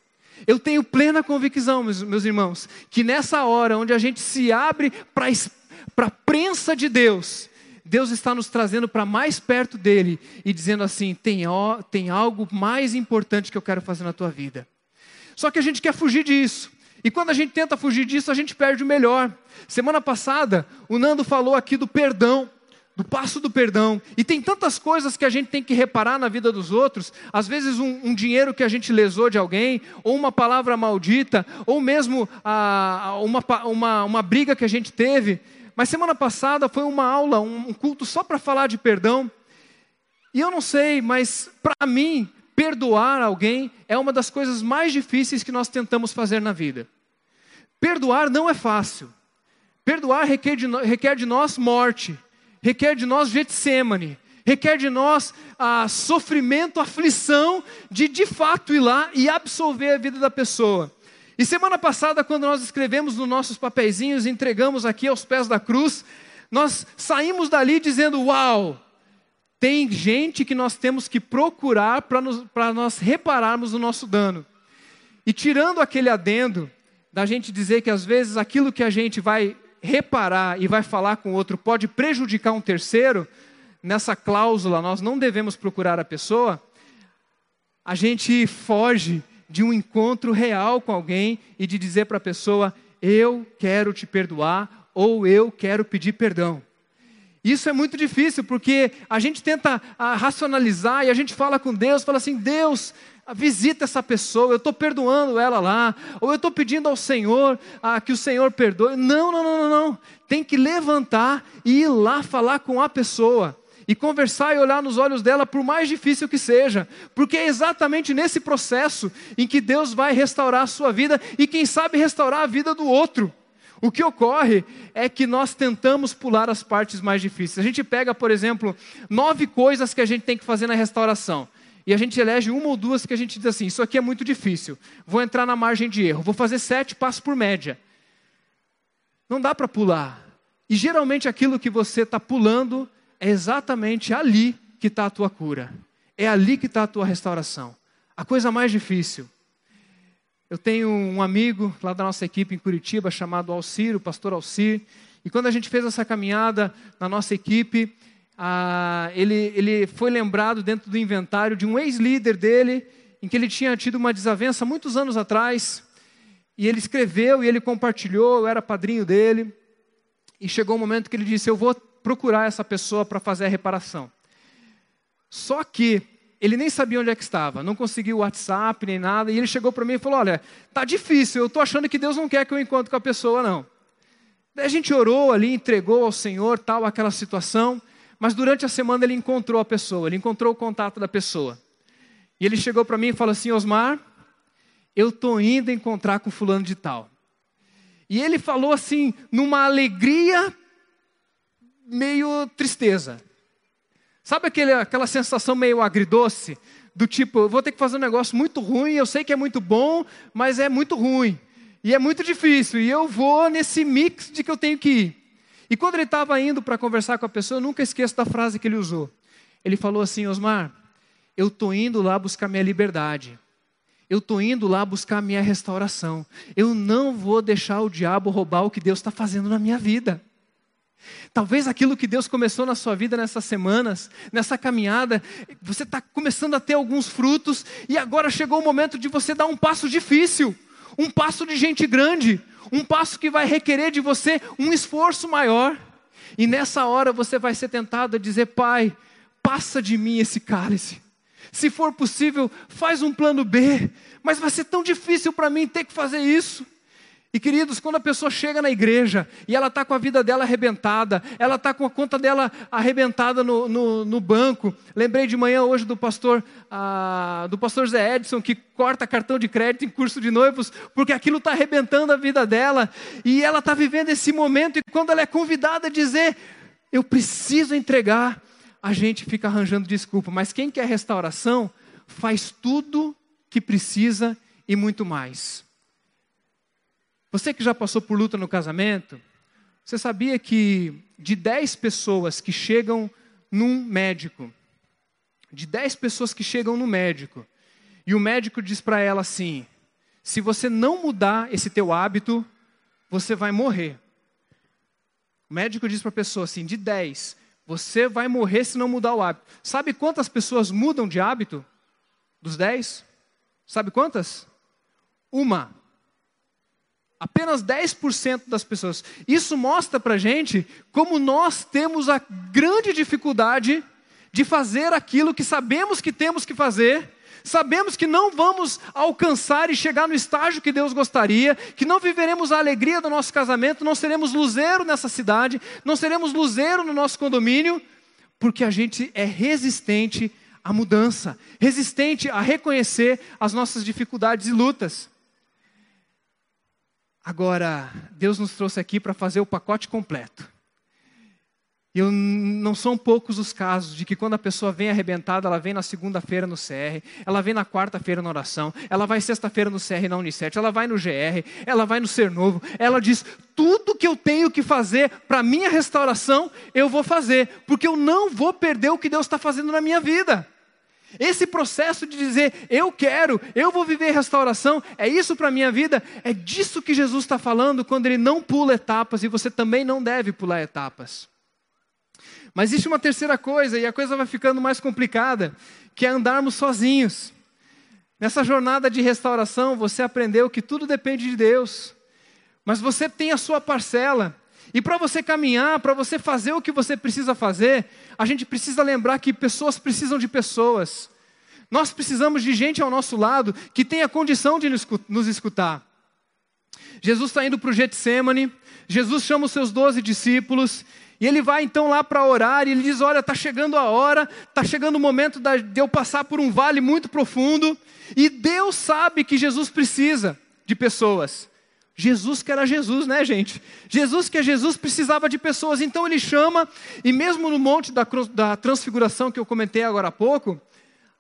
Eu tenho plena convicção, meus, meus irmãos, que nessa hora onde a gente se abre para a prensa de Deus, Deus está nos trazendo para mais perto dele e dizendo assim: tem, ó, tem algo mais importante que eu quero fazer na tua vida. Só que a gente quer fugir disso. E quando a gente tenta fugir disso, a gente perde o melhor. Semana passada, o Nando falou aqui do perdão do passo do perdão. E tem tantas coisas que a gente tem que reparar na vida dos outros. Às vezes, um, um dinheiro que a gente lesou de alguém, ou uma palavra maldita, ou mesmo a, uma, uma, uma briga que a gente teve. Mas semana passada foi uma aula, um, um culto só para falar de perdão. E eu não sei, mas para mim, perdoar alguém é uma das coisas mais difíceis que nós tentamos fazer na vida. Perdoar não é fácil. Perdoar requer de, requer de nós morte requer de nós Getsemane, requer de nós a sofrimento, aflição de de fato ir lá e absolver a vida da pessoa. E semana passada, quando nós escrevemos nos nossos papeizinhos, entregamos aqui aos pés da cruz, nós saímos dali dizendo: Uau, tem gente que nós temos que procurar para nós repararmos o nosso dano. E tirando aquele adendo da gente dizer que às vezes aquilo que a gente vai reparar e vai falar com outro pode prejudicar um terceiro, nessa cláusula nós não devemos procurar a pessoa, a gente foge de um encontro real com alguém e de dizer para a pessoa: eu quero te perdoar ou eu quero pedir perdão. Isso é muito difícil porque a gente tenta ah, racionalizar e a gente fala com Deus, fala assim: Deus, visita essa pessoa, eu estou perdoando ela lá, ou eu estou pedindo ao Senhor ah, que o Senhor perdoe. Não, não, não, não, não. Tem que levantar e ir lá falar com a pessoa. E conversar e olhar nos olhos dela, por mais difícil que seja, porque é exatamente nesse processo em que Deus vai restaurar a sua vida e, quem sabe, restaurar a vida do outro. O que ocorre é que nós tentamos pular as partes mais difíceis. A gente pega, por exemplo, nove coisas que a gente tem que fazer na restauração. E a gente elege uma ou duas que a gente diz assim: isso aqui é muito difícil, vou entrar na margem de erro, vou fazer sete passos por média. Não dá para pular. E geralmente aquilo que você está pulando é exatamente ali que está a tua cura, é ali que está a tua restauração. A coisa mais difícil. Eu tenho um amigo lá da nossa equipe em Curitiba chamado Alcir, o pastor Alcir, e quando a gente fez essa caminhada na nossa equipe, ah, ele, ele foi lembrado dentro do inventário de um ex-líder dele, em que ele tinha tido uma desavença muitos anos atrás, e ele escreveu e ele compartilhou, eu era padrinho dele, e chegou o um momento que ele disse: Eu vou procurar essa pessoa para fazer a reparação. Só que ele nem sabia onde é que estava, não conseguiu o WhatsApp nem nada, e ele chegou para mim e falou: Olha, tá difícil, eu estou achando que Deus não quer que eu encontre com a pessoa, não. Daí a gente orou ali, entregou ao Senhor tal aquela situação, mas durante a semana ele encontrou a pessoa, ele encontrou o contato da pessoa. E ele chegou para mim e falou assim: Osmar, eu estou indo encontrar com fulano de tal. E ele falou assim, numa alegria, meio tristeza. Sabe aquele, aquela sensação meio agridoce? Do tipo, eu vou ter que fazer um negócio muito ruim, eu sei que é muito bom, mas é muito ruim. E é muito difícil, e eu vou nesse mix de que eu tenho que ir. E quando ele estava indo para conversar com a pessoa, eu nunca esqueço da frase que ele usou. Ele falou assim: Osmar, eu estou indo lá buscar minha liberdade. Eu estou indo lá buscar minha restauração. Eu não vou deixar o diabo roubar o que Deus está fazendo na minha vida. Talvez aquilo que Deus começou na sua vida nessas semanas, nessa caminhada, você está começando a ter alguns frutos, e agora chegou o momento de você dar um passo difícil um passo de gente grande, um passo que vai requerer de você um esforço maior. E nessa hora você vai ser tentado a dizer: Pai, passa de mim esse cálice. Se for possível, faz um plano B, mas vai ser tão difícil para mim ter que fazer isso. E queridos, quando a pessoa chega na igreja e ela está com a vida dela arrebentada, ela está com a conta dela arrebentada no, no, no, banco. Lembrei de manhã hoje do pastor, ah, do pastor Zé Edson, que corta cartão de crédito em curso de noivos, porque aquilo está arrebentando a vida dela. E ela está vivendo esse momento, e quando ela é convidada a dizer, eu preciso entregar, a gente fica arranjando desculpa. Mas quem quer restauração, faz tudo que precisa e muito mais. Você que já passou por luta no casamento, você sabia que de 10 pessoas que chegam num médico, de 10 pessoas que chegam no médico, e o médico diz para ela assim: se você não mudar esse teu hábito, você vai morrer. O médico diz para a pessoa assim: de 10, você vai morrer se não mudar o hábito. Sabe quantas pessoas mudam de hábito? Dos 10? Sabe quantas? Uma. Apenas 10% das pessoas. Isso mostra para gente como nós temos a grande dificuldade de fazer aquilo que sabemos que temos que fazer, sabemos que não vamos alcançar e chegar no estágio que Deus gostaria, que não viveremos a alegria do nosso casamento, não seremos luzeiro nessa cidade, não seremos luzeiro no nosso condomínio, porque a gente é resistente à mudança, resistente a reconhecer as nossas dificuldades e lutas. Agora, Deus nos trouxe aqui para fazer o pacote completo. E não são poucos os casos de que quando a pessoa vem arrebentada, ela vem na segunda-feira no CR, ela vem na quarta-feira na oração, ela vai sexta-feira no CR na Unicef, ela vai no GR, ela vai no Ser Novo, ela diz: tudo que eu tenho que fazer para minha restauração, eu vou fazer, porque eu não vou perder o que Deus está fazendo na minha vida. Esse processo de dizer, eu quero, eu vou viver restauração, é isso para a minha vida, é disso que Jesus está falando quando ele não pula etapas e você também não deve pular etapas. Mas existe uma terceira coisa, e a coisa vai ficando mais complicada, que é andarmos sozinhos. Nessa jornada de restauração, você aprendeu que tudo depende de Deus, mas você tem a sua parcela. E para você caminhar, para você fazer o que você precisa fazer, a gente precisa lembrar que pessoas precisam de pessoas. Nós precisamos de gente ao nosso lado que tenha condição de nos escutar. Jesus está indo para o Getsemane, Jesus chama os seus doze discípulos, e ele vai então lá para orar, e ele diz: Olha, está chegando a hora, está chegando o momento de eu passar por um vale muito profundo, e Deus sabe que Jesus precisa de pessoas. Jesus que era Jesus, né, gente? Jesus que é Jesus precisava de pessoas, então ele chama, e mesmo no monte da, da transfiguração que eu comentei agora há pouco,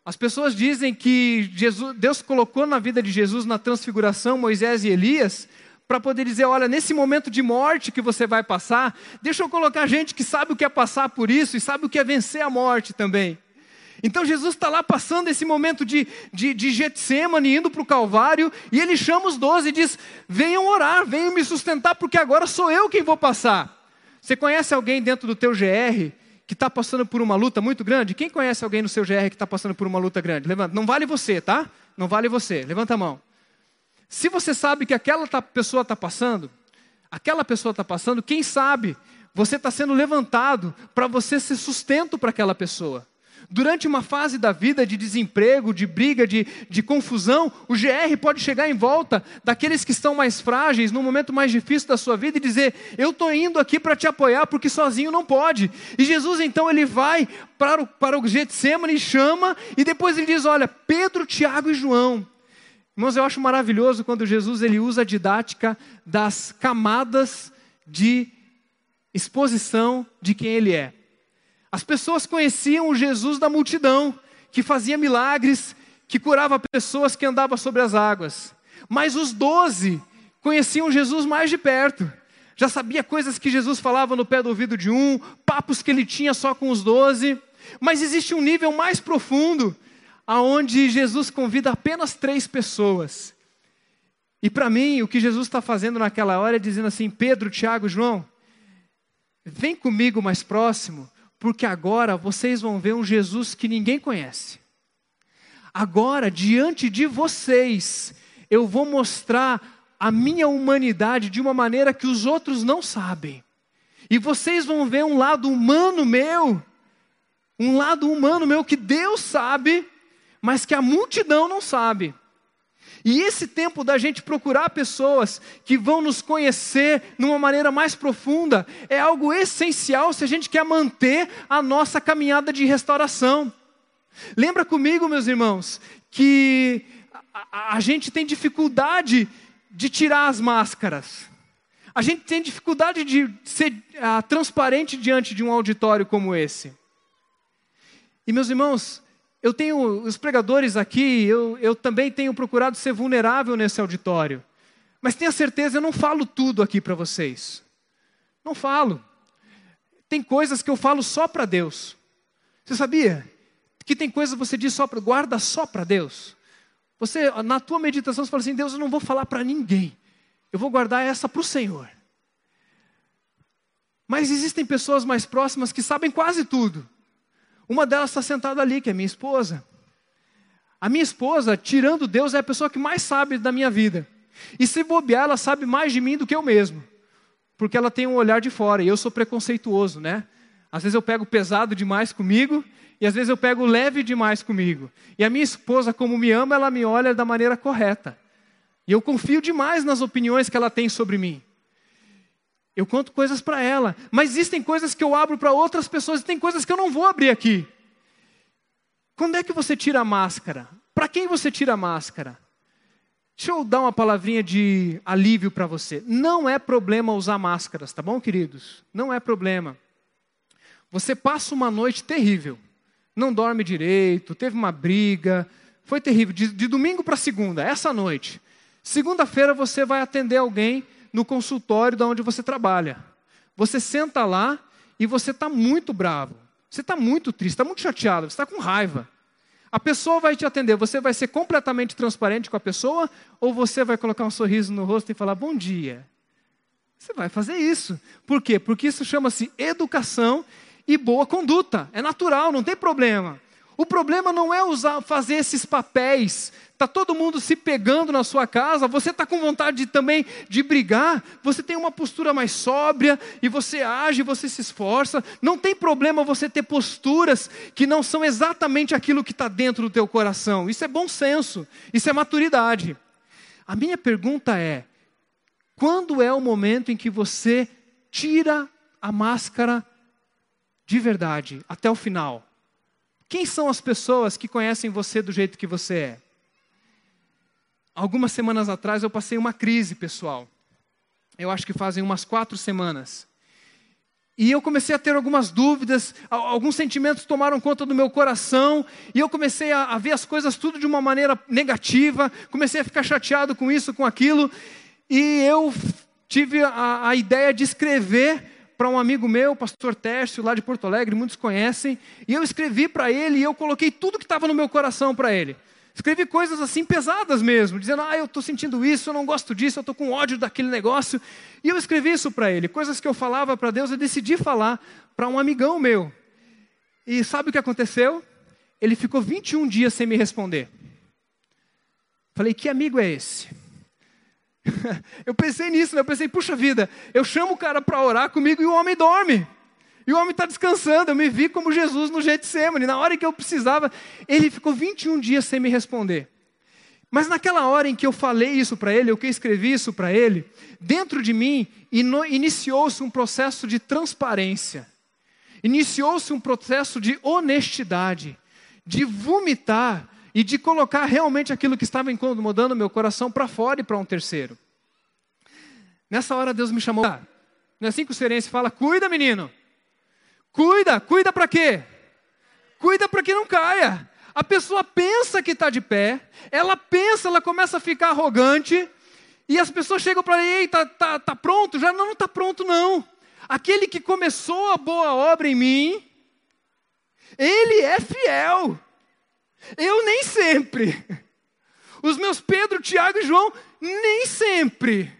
As pessoas dizem que Jesus, Deus colocou na vida de Jesus, na transfiguração, Moisés e Elias, para poder dizer: olha, nesse momento de morte que você vai passar, deixa eu colocar gente que sabe o que é passar por isso e sabe o que é vencer a morte também. Então Jesus está lá passando esse momento de, de, de Getsemane, indo para o Calvário, e ele chama os doze e diz: venham orar, venham me sustentar, porque agora sou eu quem vou passar. Você conhece alguém dentro do teu GR que está passando por uma luta muito grande? Quem conhece alguém no seu GR que está passando por uma luta grande? Levanta. Não vale você, tá? Não vale você. Levanta a mão. Se você sabe que aquela pessoa está passando, aquela pessoa está passando, quem sabe você está sendo levantado para você ser sustento para aquela pessoa. Durante uma fase da vida de desemprego, de briga, de, de confusão, o GR pode chegar em volta daqueles que estão mais frágeis, no momento mais difícil da sua vida, e dizer: Eu estou indo aqui para te apoiar, porque sozinho não pode. E Jesus então ele vai para o, para o Getsemane chama, e depois ele diz: Olha, Pedro, Tiago e João, Irmãos, eu acho maravilhoso quando Jesus ele usa a didática das camadas de exposição de quem ele é. As pessoas conheciam o Jesus da multidão, que fazia milagres, que curava pessoas, que andava sobre as águas. Mas os doze conheciam Jesus mais de perto. Já sabia coisas que Jesus falava no pé do ouvido de um, papos que ele tinha só com os doze. Mas existe um nível mais profundo, aonde Jesus convida apenas três pessoas. E para mim, o que Jesus está fazendo naquela hora é dizendo assim: Pedro, Tiago, João, vem comigo mais próximo, porque agora vocês vão ver um Jesus que ninguém conhece. Agora, diante de vocês, eu vou mostrar a minha humanidade de uma maneira que os outros não sabem. E vocês vão ver um lado humano meu, um lado humano meu que Deus sabe, mas que a multidão não sabe. E esse tempo da gente procurar pessoas que vão nos conhecer numa maneira mais profunda é algo essencial se a gente quer manter a nossa caminhada de restauração. Lembra comigo, meus irmãos, que a, a gente tem dificuldade de tirar as máscaras. A gente tem dificuldade de ser uh, transparente diante de um auditório como esse. E, meus irmãos, eu tenho, os pregadores aqui, eu, eu também tenho procurado ser vulnerável nesse auditório. Mas tenha certeza, eu não falo tudo aqui para vocês. Não falo. Tem coisas que eu falo só para Deus. Você sabia? Que tem coisas que você diz só para, guarda só para Deus. Você, na tua meditação, você fala assim: Deus, eu não vou falar para ninguém. Eu vou guardar essa para o Senhor. Mas existem pessoas mais próximas que sabem quase tudo. Uma delas está sentada ali, que é minha esposa. A minha esposa, tirando Deus, é a pessoa que mais sabe da minha vida. E se bobear, ela sabe mais de mim do que eu mesmo. Porque ela tem um olhar de fora e eu sou preconceituoso, né? Às vezes eu pego pesado demais comigo e às vezes eu pego leve demais comigo. E a minha esposa, como me ama, ela me olha da maneira correta. E eu confio demais nas opiniões que ela tem sobre mim. Eu conto coisas para ela, mas existem coisas que eu abro para outras pessoas e tem coisas que eu não vou abrir aqui. Quando é que você tira a máscara? Para quem você tira a máscara? Deixa eu dar uma palavrinha de alívio para você. Não é problema usar máscaras, tá bom, queridos? Não é problema. Você passa uma noite terrível, não dorme direito, teve uma briga, foi terrível. De, de domingo para segunda, essa noite. Segunda-feira você vai atender alguém no consultório de onde você trabalha. Você senta lá e você está muito bravo. Você está muito triste, está muito chateado, você está com raiva. A pessoa vai te atender, você vai ser completamente transparente com a pessoa ou você vai colocar um sorriso no rosto e falar bom dia? Você vai fazer isso. Por quê? Porque isso chama-se educação e boa conduta. É natural, não tem problema. O problema não é usar, fazer esses papéis. Está todo mundo se pegando na sua casa, você está com vontade de, também de brigar, você tem uma postura mais sóbria e você age, você se esforça. Não tem problema você ter posturas que não são exatamente aquilo que está dentro do teu coração. Isso é bom senso, isso é maturidade. A minha pergunta é: quando é o momento em que você tira a máscara de verdade até o final? Quem são as pessoas que conhecem você do jeito que você é? Algumas semanas atrás eu passei uma crise pessoal. Eu acho que fazem umas quatro semanas. E eu comecei a ter algumas dúvidas, alguns sentimentos tomaram conta do meu coração, e eu comecei a, a, ver as coisas tudo de uma maneira negativa, comecei a ficar chateado com isso, com aquilo, e eu tive a, a ideia de escrever para um amigo meu, pastor Tércio, lá de Porto Alegre, muitos conhecem, e eu escrevi para ele e eu coloquei tudo que estava no meu coração para ele. Escrevi coisas assim pesadas mesmo, dizendo: Ah, eu estou sentindo isso, eu não gosto disso, eu estou com ódio daquele negócio. E eu escrevi isso para ele. Coisas que eu falava para Deus, eu decidi falar para um amigão meu. E sabe o que aconteceu? Ele ficou 21 dias sem me responder. Falei: Que amigo é esse? eu pensei nisso, né? eu pensei: Puxa vida, eu chamo o cara para orar comigo e o homem dorme. E o homem está descansando. Eu me vi como Jesus no Getsemane. Na hora que eu precisava, ele ficou 21 dias sem me responder. Mas naquela hora em que eu falei isso para ele, eu que escrevi isso para ele, dentro de mim iniciou-se um processo de transparência. Iniciou-se um processo de honestidade, de vomitar e de colocar realmente aquilo que estava incomodando meu coração para fora e para um terceiro. Nessa hora Deus me chamou. Não é assim que o serense fala: cuida, menino. Cuida, cuida para quê? Cuida para que não caia. A pessoa pensa que está de pé, ela pensa, ela começa a ficar arrogante, e as pessoas chegam para ele, está tá, tá pronto? Já não está pronto, não. Aquele que começou a boa obra em mim, ele é fiel. Eu nem sempre. Os meus Pedro, Tiago e João, nem sempre.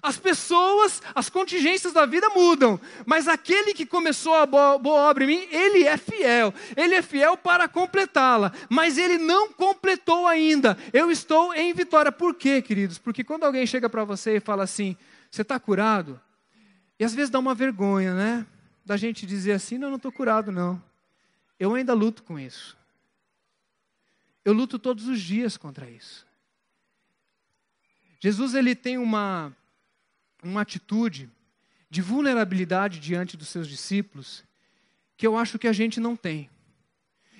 As pessoas, as contingências da vida mudam, mas aquele que começou a boa, obra em mim, ele é fiel. Ele é fiel para completá-la, mas ele não completou ainda. Eu estou em vitória. Por quê, queridos? Porque quando alguém chega para você e fala assim: Você está curado? E às vezes dá uma vergonha, né? Da gente dizer assim: Não, não estou curado, não. Eu ainda luto com isso. Eu luto todos os dias contra isso. Jesus ele tem uma uma atitude de vulnerabilidade diante dos seus discípulos que eu acho que a gente não tem.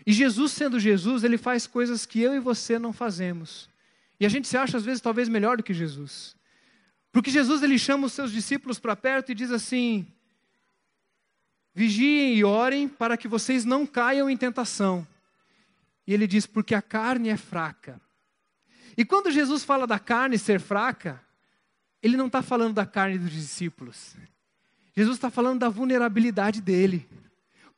E Jesus, sendo Jesus, ele faz coisas que eu e você não fazemos. E a gente se acha, às vezes, talvez melhor do que Jesus. Porque Jesus, ele chama os seus discípulos para perto e diz assim: Vigiem e orem para que vocês não caiam em tentação. E ele diz: Porque a carne é fraca. E quando Jesus fala da carne ser fraca, ele não está falando da carne dos discípulos. Jesus está falando da vulnerabilidade dele.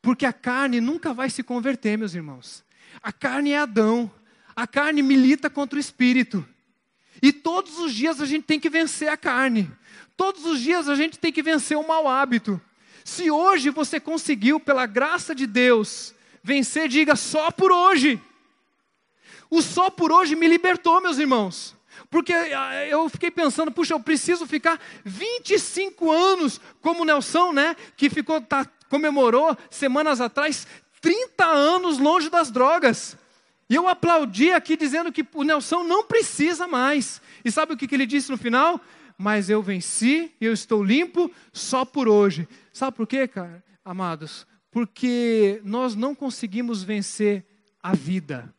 Porque a carne nunca vai se converter, meus irmãos. A carne é Adão. A carne milita contra o espírito. E todos os dias a gente tem que vencer a carne. Todos os dias a gente tem que vencer o mau hábito. Se hoje você conseguiu, pela graça de Deus, vencer, diga só por hoje. O só por hoje me libertou, meus irmãos. Porque ah, eu fiquei pensando, puxa, eu preciso ficar 25 anos como Nelson, né? Que ficou, tá, comemorou semanas atrás 30 anos longe das drogas. E eu aplaudi aqui dizendo que o Nelson não precisa mais. E sabe o que, que ele disse no final? Mas eu venci e eu estou limpo só por hoje. Sabe por quê, cara, amados? Porque nós não conseguimos vencer a vida.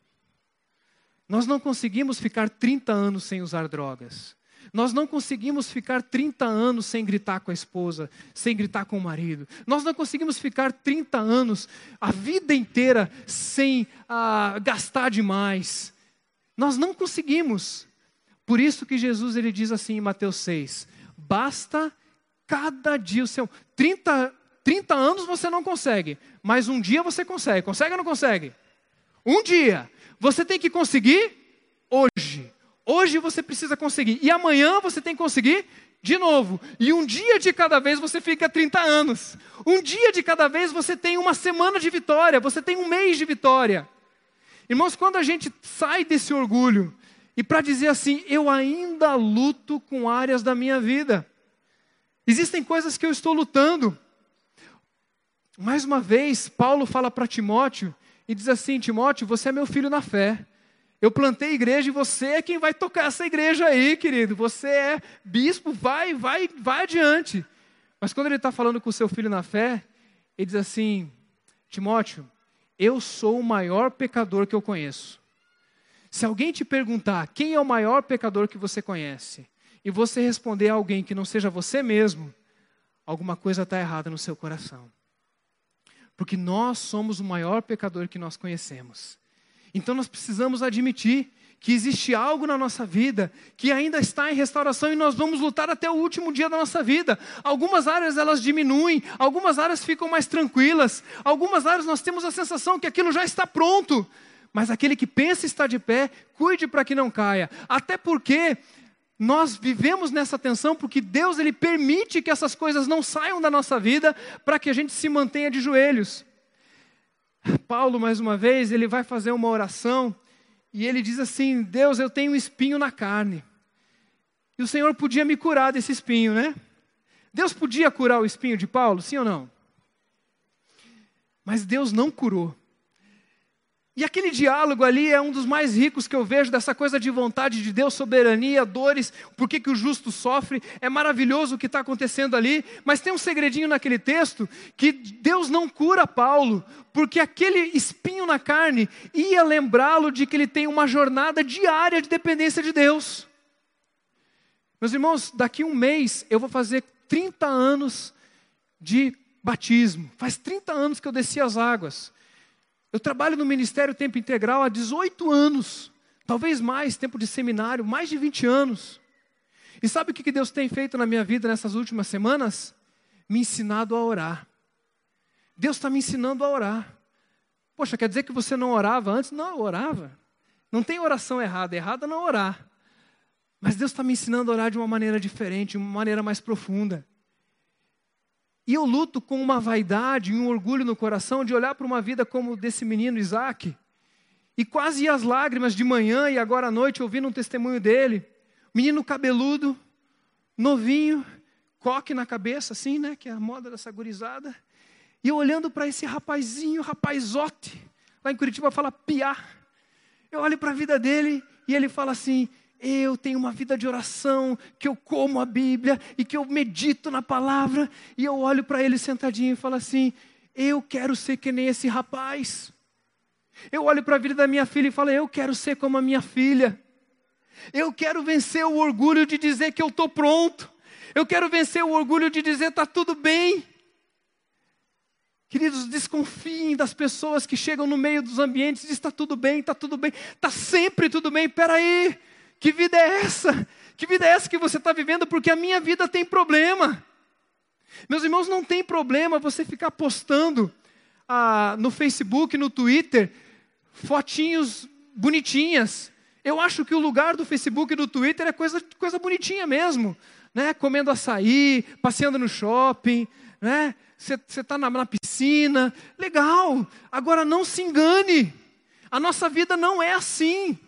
Nós não conseguimos ficar 30 anos sem usar drogas. Nós não conseguimos ficar 30 anos sem gritar com a esposa, sem gritar com o marido. Nós não conseguimos ficar 30 anos, a vida inteira, sem ah, gastar demais. Nós não conseguimos. Por isso que Jesus ele diz assim em Mateus 6: basta cada dia o seu. 30, 30 anos você não consegue, mas um dia você consegue. Consegue ou não consegue? Um dia. Você tem que conseguir hoje. Hoje você precisa conseguir. E amanhã você tem que conseguir de novo. E um dia de cada vez você fica 30 anos. Um dia de cada vez você tem uma semana de vitória. Você tem um mês de vitória. Irmãos, quando a gente sai desse orgulho e para dizer assim, eu ainda luto com áreas da minha vida. Existem coisas que eu estou lutando. Mais uma vez, Paulo fala para Timóteo e diz assim: Timóteo, você é meu filho na fé. Eu plantei igreja e você é quem vai tocar essa igreja aí, querido. Você é bispo, vai, vai, vai adiante. Mas quando ele está falando com o seu filho na fé, ele diz assim: Timóteo, eu sou o maior pecador que eu conheço. Se alguém te perguntar quem é o maior pecador que você conhece, e você responder a alguém que não seja você mesmo, alguma coisa está errada no seu coração. Porque nós somos o maior pecador que nós conhecemos. Então nós precisamos admitir que existe algo na nossa vida que ainda está em restauração e nós vamos lutar até o último dia da nossa vida. Algumas áreas elas diminuem, algumas áreas ficam mais tranquilas, algumas áreas nós temos a sensação que aquilo já está pronto. Mas aquele que pensa estar de pé, cuide para que não caia. Até porque nós vivemos nessa tensão porque Deus ele permite que essas coisas não saiam da nossa vida para que a gente se mantenha de joelhos. Paulo, mais uma vez, ele vai fazer uma oração e ele diz assim: Deus, eu tenho um espinho na carne. E o Senhor podia me curar desse espinho, né? Deus podia curar o espinho de Paulo, sim ou não? Mas Deus não curou. E aquele diálogo ali é um dos mais ricos que eu vejo, dessa coisa de vontade de Deus, soberania, dores, por que, que o justo sofre. É maravilhoso o que está acontecendo ali, mas tem um segredinho naquele texto que Deus não cura Paulo, porque aquele espinho na carne ia lembrá-lo de que ele tem uma jornada diária de dependência de Deus. Meus irmãos, daqui um mês eu vou fazer 30 anos de batismo. Faz 30 anos que eu desci as águas. Eu trabalho no Ministério Tempo Integral há 18 anos, talvez mais, tempo de seminário, mais de 20 anos. E sabe o que Deus tem feito na minha vida nessas últimas semanas? Me ensinado a orar. Deus está me ensinando a orar. Poxa, quer dizer que você não orava antes? Não, eu orava. Não tem oração errada, errada não orar. Mas Deus está me ensinando a orar de uma maneira diferente, de uma maneira mais profunda. E eu luto com uma vaidade e um orgulho no coração de olhar para uma vida como desse menino Isaac, e quase as lágrimas de manhã e agora à noite ouvindo um testemunho dele. Menino cabeludo, novinho, coque na cabeça, assim, né? Que é a moda dessa gurizada. E eu olhando para esse rapazinho, rapazote, lá em Curitiba fala piá. Eu olho para a vida dele e ele fala assim: eu tenho uma vida de oração, que eu como a Bíblia e que eu medito na palavra, e eu olho para ele sentadinho e falo assim: eu quero ser que nem esse rapaz. Eu olho para a vida da minha filha e falo: eu quero ser como a minha filha. Eu quero vencer o orgulho de dizer que eu estou pronto. Eu quero vencer o orgulho de dizer está tudo bem. Queridos, desconfiem das pessoas que chegam no meio dos ambientes e dizem está tudo bem, está tudo bem, está sempre tudo bem. Espera aí, que vida é essa? Que vida é essa que você está vivendo? Porque a minha vida tem problema. Meus irmãos, não tem problema você ficar postando ah, no Facebook, no Twitter, fotinhos bonitinhas. Eu acho que o lugar do Facebook e do Twitter é coisa, coisa bonitinha mesmo. Né? Comendo açaí, passeando no shopping, né? Você está na, na piscina. Legal. Agora não se engane. A nossa vida não é assim.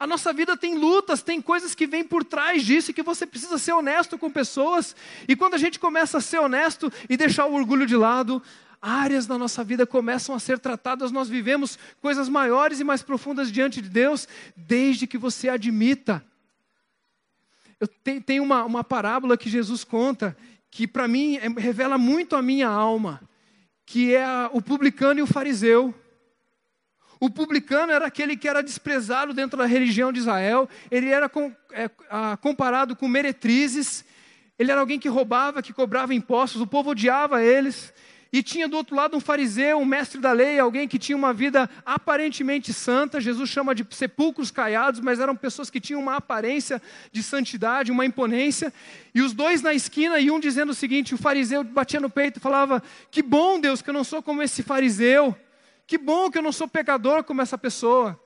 A nossa vida tem lutas, tem coisas que vêm por trás disso e que você precisa ser honesto com pessoas. E quando a gente começa a ser honesto e deixar o orgulho de lado, áreas da nossa vida começam a ser tratadas, nós vivemos coisas maiores e mais profundas diante de Deus, desde que você admita. Eu tenho, tem uma, uma parábola que Jesus conta, que para mim é, revela muito a minha alma, que é a, o publicano e o fariseu. O publicano era aquele que era desprezado dentro da religião de Israel, ele era com, é, comparado com meretrizes, ele era alguém que roubava, que cobrava impostos, o povo odiava eles. E tinha do outro lado um fariseu, um mestre da lei, alguém que tinha uma vida aparentemente santa. Jesus chama de sepulcros caiados, mas eram pessoas que tinham uma aparência de santidade, uma imponência. E os dois na esquina, e um dizendo o seguinte: o fariseu batia no peito e falava: Que bom, Deus, que eu não sou como esse fariseu. Que bom que eu não sou pecador como essa pessoa.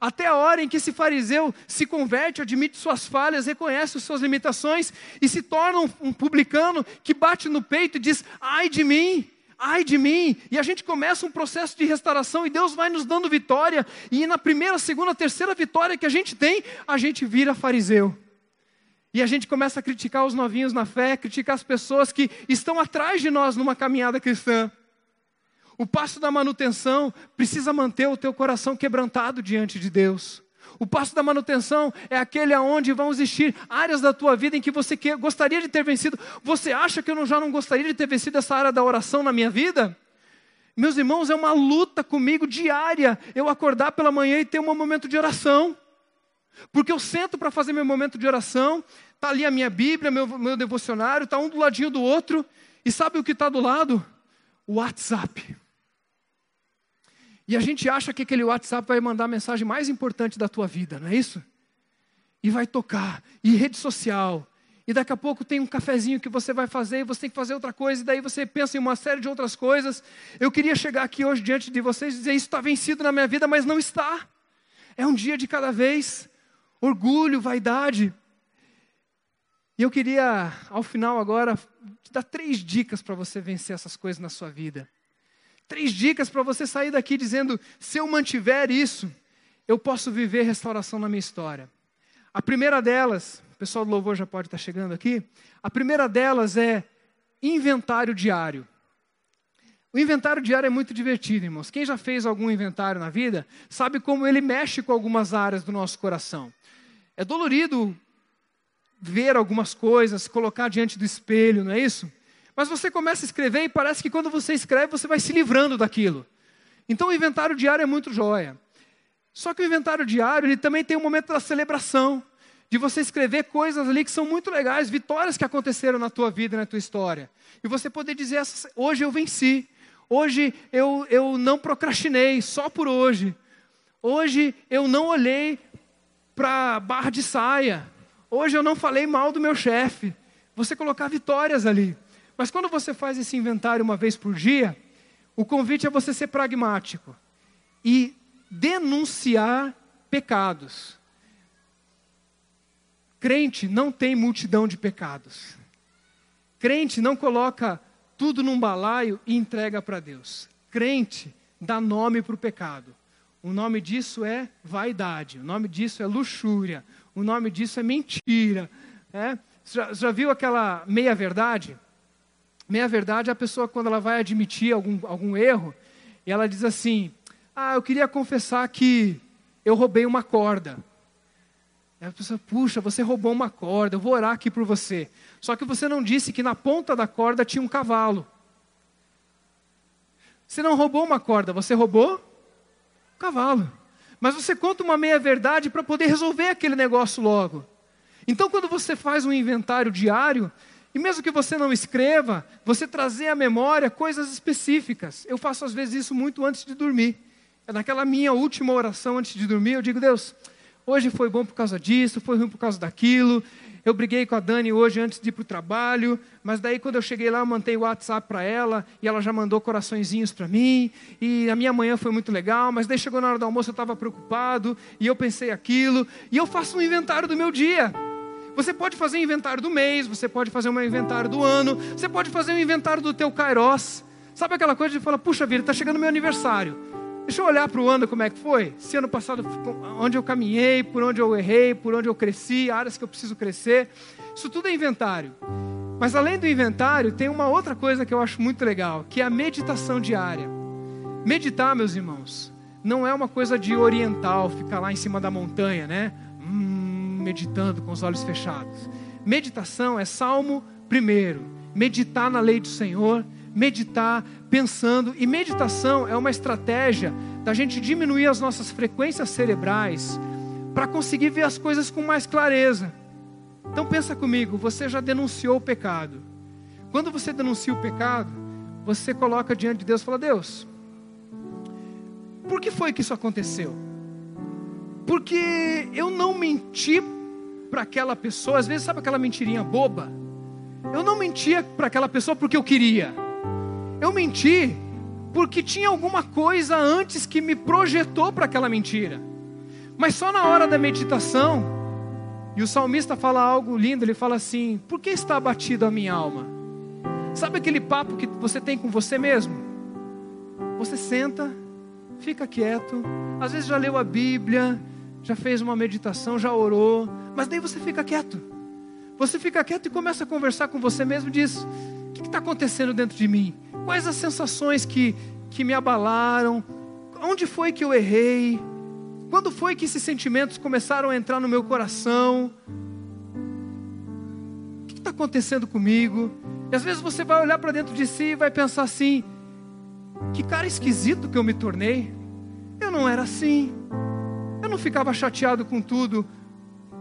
Até a hora em que esse fariseu se converte, admite suas falhas, reconhece suas limitações e se torna um, publicano que bate no peito e diz: ai de mim, ai de mim. E a gente começa um processo de restauração e Deus vai nos dando vitória. E na primeira, segunda, terceira vitória que a gente tem, a gente vira fariseu. E a gente começa a criticar os novinhos na fé, criticar as pessoas que estão atrás de nós numa caminhada cristã. O passo da manutenção precisa manter o teu coração quebrantado diante de Deus. O passo da manutenção é aquele aonde vão existir áreas da tua vida em que você quer, gostaria de ter vencido. Você acha que eu não, já não gostaria de ter vencido essa área da oração na minha vida? Meus irmãos, é uma luta comigo diária eu acordar pela manhã e ter um momento de oração. Porque eu sento para fazer meu momento de oração, está ali a minha Bíblia, meu, meu devocionário, está um do ladinho do outro, E sabe o que está do lado? O WhatsApp. E a gente acha que aquele WhatsApp vai mandar a mensagem mais importante da tua vida, não é isso? E vai tocar, e rede social, e daqui a pouco tem um cafezinho que você vai fazer, e você tem que fazer outra coisa, e daí você pensa em uma série de outras coisas. Eu queria chegar aqui hoje diante de vocês e dizer: Isso está vencido na minha vida, mas não está. É um dia de cada vez. Orgulho, vaidade. E eu queria, ao final agora, te dar três dicas para você vencer essas coisas na sua vida. Três dicas para você sair daqui dizendo: se eu mantiver isso, eu posso viver restauração na minha história. A primeira delas, o pessoal do louvor já pode estar chegando aqui. A primeira delas é inventário diário. O inventário diário é muito divertido, irmãos. Quem já fez algum inventário na vida sabe como ele mexe com algumas áreas do nosso coração. É dolorido ver algumas coisas, colocar diante do espelho, não é isso? Mas você começa a escrever e parece que quando você escreve, você vai se livrando daquilo. Então o inventário diário é muito joia. Só que o inventário diário, ele também tem um momento da celebração, de você escrever coisas ali que são muito legais, vitórias que aconteceram na tua vida, na tua história. E você poder dizer, hoje eu venci, hoje eu, eu não procrastinei, só por hoje. Hoje eu não olhei para barra de saia, Hoje eu não falei mal do meu chefe. Você colocar vitórias ali. Mas quando você faz esse inventário uma vez por dia, o convite é você ser pragmático e denunciar pecados. Crente não tem multidão de pecados. Crente não coloca tudo num balaio e entrega para Deus. Crente dá nome para o pecado. O nome disso é vaidade, o nome disso é luxúria, o nome disso é mentira. Né? Já, já viu aquela meia-verdade? Meia-verdade é a pessoa quando ela vai admitir algum, algum erro, e ela diz assim: Ah, eu queria confessar que eu roubei uma corda. E a pessoa, puxa, você roubou uma corda, eu vou orar aqui por você. Só que você não disse que na ponta da corda tinha um cavalo. Você não roubou uma corda, você roubou um cavalo. Mas você conta uma meia-verdade para poder resolver aquele negócio logo. Então, quando você faz um inventário diário, e mesmo que você não escreva, você trazer à memória coisas específicas. Eu faço às vezes isso muito antes de dormir. É naquela minha última oração antes de dormir, eu digo, Deus, hoje foi bom por causa disso, foi ruim por causa daquilo, eu briguei com a Dani hoje antes de ir para o trabalho, mas daí quando eu cheguei lá eu mandei o WhatsApp para ela e ela já mandou coraçõezinhos para mim e a minha manhã foi muito legal, mas daí chegou na hora do almoço eu estava preocupado e eu pensei aquilo e eu faço um inventário do meu dia. Você pode fazer um inventário do mês, você pode fazer um inventário do ano, você pode fazer um inventário do teu kairos. Sabe aquela coisa de falar, puxa vida, está chegando meu aniversário. Deixa eu olhar para o ano como é que foi. Se ano passado, onde eu caminhei, por onde eu errei, por onde eu cresci, áreas que eu preciso crescer. Isso tudo é inventário. Mas além do inventário, tem uma outra coisa que eu acho muito legal, que é a meditação diária. Meditar, meus irmãos, não é uma coisa de oriental, ficar lá em cima da montanha, né? Hum, meditando com os olhos fechados. Meditação é Salmo primeiro. Meditar na lei do Senhor, meditar pensando. E meditação é uma estratégia da gente diminuir as nossas frequências cerebrais para conseguir ver as coisas com mais clareza. Então pensa comigo, você já denunciou o pecado. Quando você denuncia o pecado, você coloca diante de Deus e fala: Deus, por que foi que isso aconteceu? Porque eu não menti para aquela pessoa, às vezes sabe aquela mentirinha boba? Eu não mentia para aquela pessoa porque eu queria. Eu menti porque tinha alguma coisa antes que me projetou para aquela mentira. Mas só na hora da meditação, e o salmista fala algo lindo, ele fala assim: Por que está abatido a minha alma? Sabe aquele papo que você tem com você mesmo? Você senta, fica quieto, às vezes já leu a Bíblia, já fez uma meditação, já orou, mas daí você fica quieto. Você fica quieto e começa a conversar com você mesmo e diz: O que está acontecendo dentro de mim? Quais as sensações que, que me abalaram? Onde foi que eu errei? Quando foi que esses sentimentos começaram a entrar no meu coração? O que está acontecendo comigo? E às vezes você vai olhar para dentro de si e vai pensar assim: que cara esquisito que eu me tornei. Eu não era assim. Eu não ficava chateado com tudo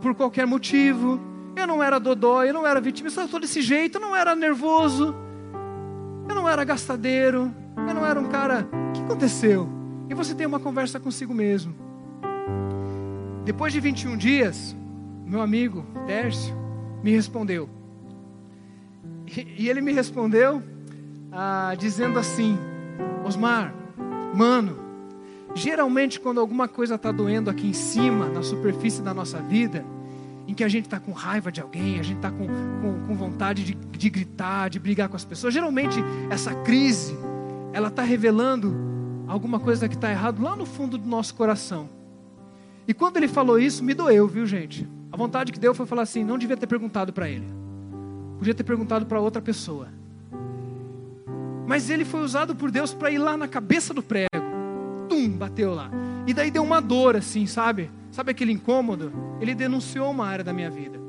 por qualquer motivo. Eu não era dodói, eu não era vitimista, eu estou desse jeito, eu não era nervoso. não era gastadeiro, eu não era um cara. O que aconteceu? E você tem uma conversa consigo mesmo. Depois de 21 dias, meu amigo Tércio me respondeu. E, ele me respondeu ah, dizendo assim: Osmar, mano, geralmente quando alguma coisa está doendo aqui em cima, na superfície da nossa vida, em que a gente está com raiva de alguém, a gente está com, com, com, vontade de, de gritar, de brigar com as pessoas, geralmente essa crise, ela está revelando alguma coisa que está errado lá no fundo do nosso coração. E quando ele falou isso, me doeu, viu gente? A vontade que deu foi falar assim: não devia ter perguntado para ele. Podia ter perguntado para outra pessoa. Mas ele foi usado por Deus para ir lá na cabeça do prego. Tum, bateu lá. E daí deu uma dor assim, sabe? Sabe aquele incômodo? Ele denunciou uma área da minha vida.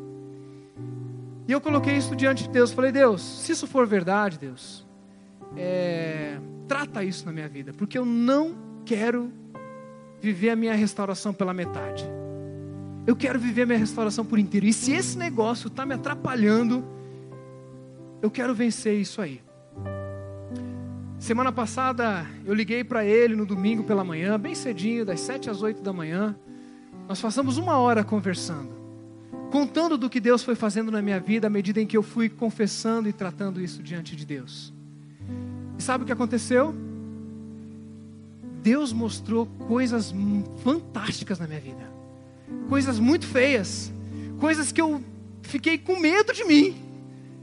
E eu coloquei isso diante de Deus. Falei, Deus, se isso for verdade, Deus, é, trata isso na minha vida, porque eu não quero viver a minha restauração pela metade. Eu quero viver a minha restauração por inteiro. E se esse negócio está me atrapalhando, eu quero vencer isso aí. Semana passada eu liguei para ele no domingo pela manhã, bem cedinho, das sete às oito da manhã. Nós passamos uma hora conversando, contando do que Deus foi fazendo na minha vida à medida em que eu fui confessando e tratando isso diante de Deus. E sabe o que aconteceu? Deus mostrou coisas fantásticas na minha vida, coisas muito feias, coisas que eu fiquei com medo de mim.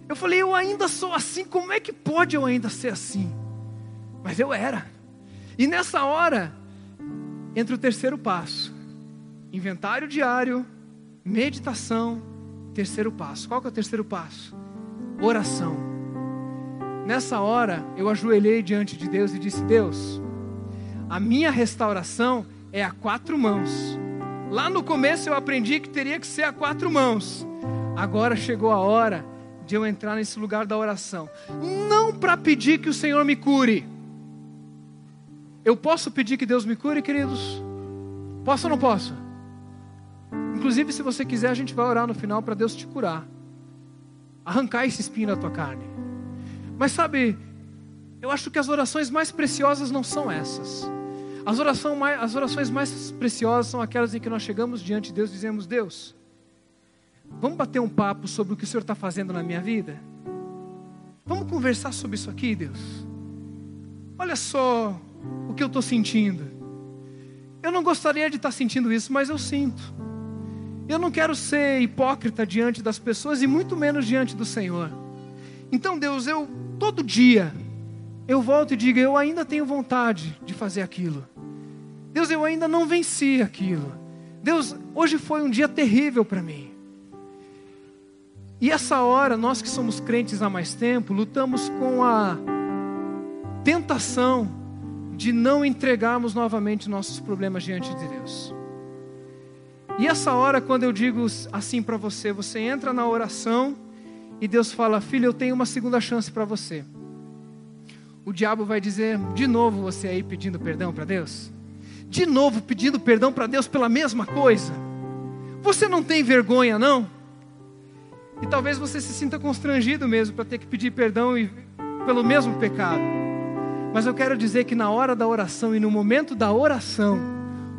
Eu falei, eu ainda sou assim, como é que pode eu ainda ser assim? Mas eu era. E nessa hora, entre o terceiro passo, inventário diário, meditação, terceiro passo. Qual que é o terceiro passo? Oração. Nessa hora, eu ajoelhei diante de Deus e disse: Deus, a minha restauração é a quatro mãos. Lá no começo eu aprendi que teria que ser a quatro mãos. Agora chegou a hora de eu entrar nesse lugar da oração. Não para pedir que o Senhor me cure. Eu posso pedir que Deus me cure, queridos? Posso ou não posso? Inclusive, se você quiser, a gente vai orar no final para Deus te curar. Arrancar esse espinho da tua carne. Mas sabe, eu acho que as orações mais preciosas não são essas. As, oração mais, as orações mais preciosas são aquelas em que nós chegamos diante de Deus e dizemos: Deus, Vamos bater um papo sobre o que o Senhor está fazendo na minha vida? Vamos conversar sobre isso aqui, Deus? Olha só o que eu estou sentindo. Eu não gostaria de estar tá sentindo isso, mas eu sinto. Eu não quero ser hipócrita diante das pessoas e muito menos diante do Senhor. Então, Deus, eu todo dia eu volto e digo, eu ainda tenho vontade de fazer aquilo. Deus, eu ainda não venci aquilo. Deus, hoje foi um dia terrível para mim. E essa hora, nós que somos crentes há mais tempo, lutamos com a tentação de não entregarmos novamente nossos problemas diante de Deus. E essa hora, quando eu digo assim para você, você entra na oração e Deus fala: Filho, eu tenho uma segunda chance para você. O diabo vai dizer: De novo você aí pedindo perdão para Deus? De novo pedindo perdão para Deus pela mesma coisa? Você não tem vergonha, não? E talvez você se sinta constrangido mesmo para ter que pedir perdão e, pelo mesmo pecado. Mas eu quero dizer que na hora da oração e no momento da oração,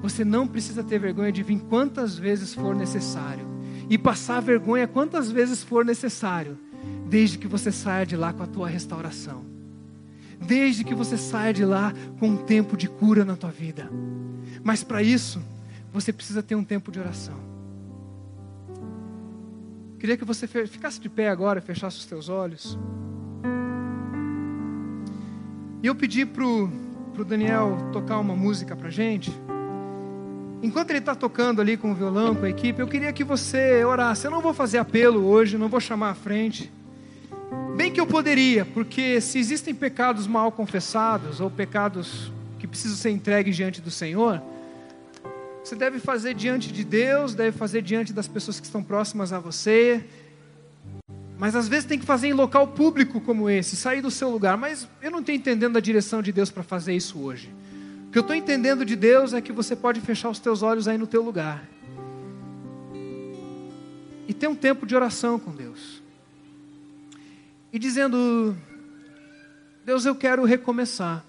você não precisa ter vergonha de vir quantas vezes for necessário e passar vergonha quantas vezes for necessário, desde que você saia de lá com a tua restauração. Desde que você saia de lá com um tempo de cura na tua vida. Mas para isso, você precisa ter um tempo de oração. Queria que você ficasse de pé agora, fechasse os teus olhos. E eu pedi para o Daniel tocar uma música para gente. Enquanto ele está tocando ali com o violão, com a equipe, eu queria que você orasse. Eu não vou fazer apelo hoje, não vou chamar à frente. Bem que eu poderia, porque se existem pecados mal confessados ou pecados que precisam ser entregues diante do Senhor, você deve fazer diante de Deus, deve fazer diante das pessoas que estão próximas a você. Mas às vezes tem que fazer em local público como esse, sair do seu lugar. Mas eu não estou entendendo a direção de Deus para fazer isso hoje. O que eu estou entendendo de Deus é que você pode fechar os teus olhos aí no teu lugar. E ter um tempo de oração com Deus. E dizendo, Deus, eu quero recomeçar.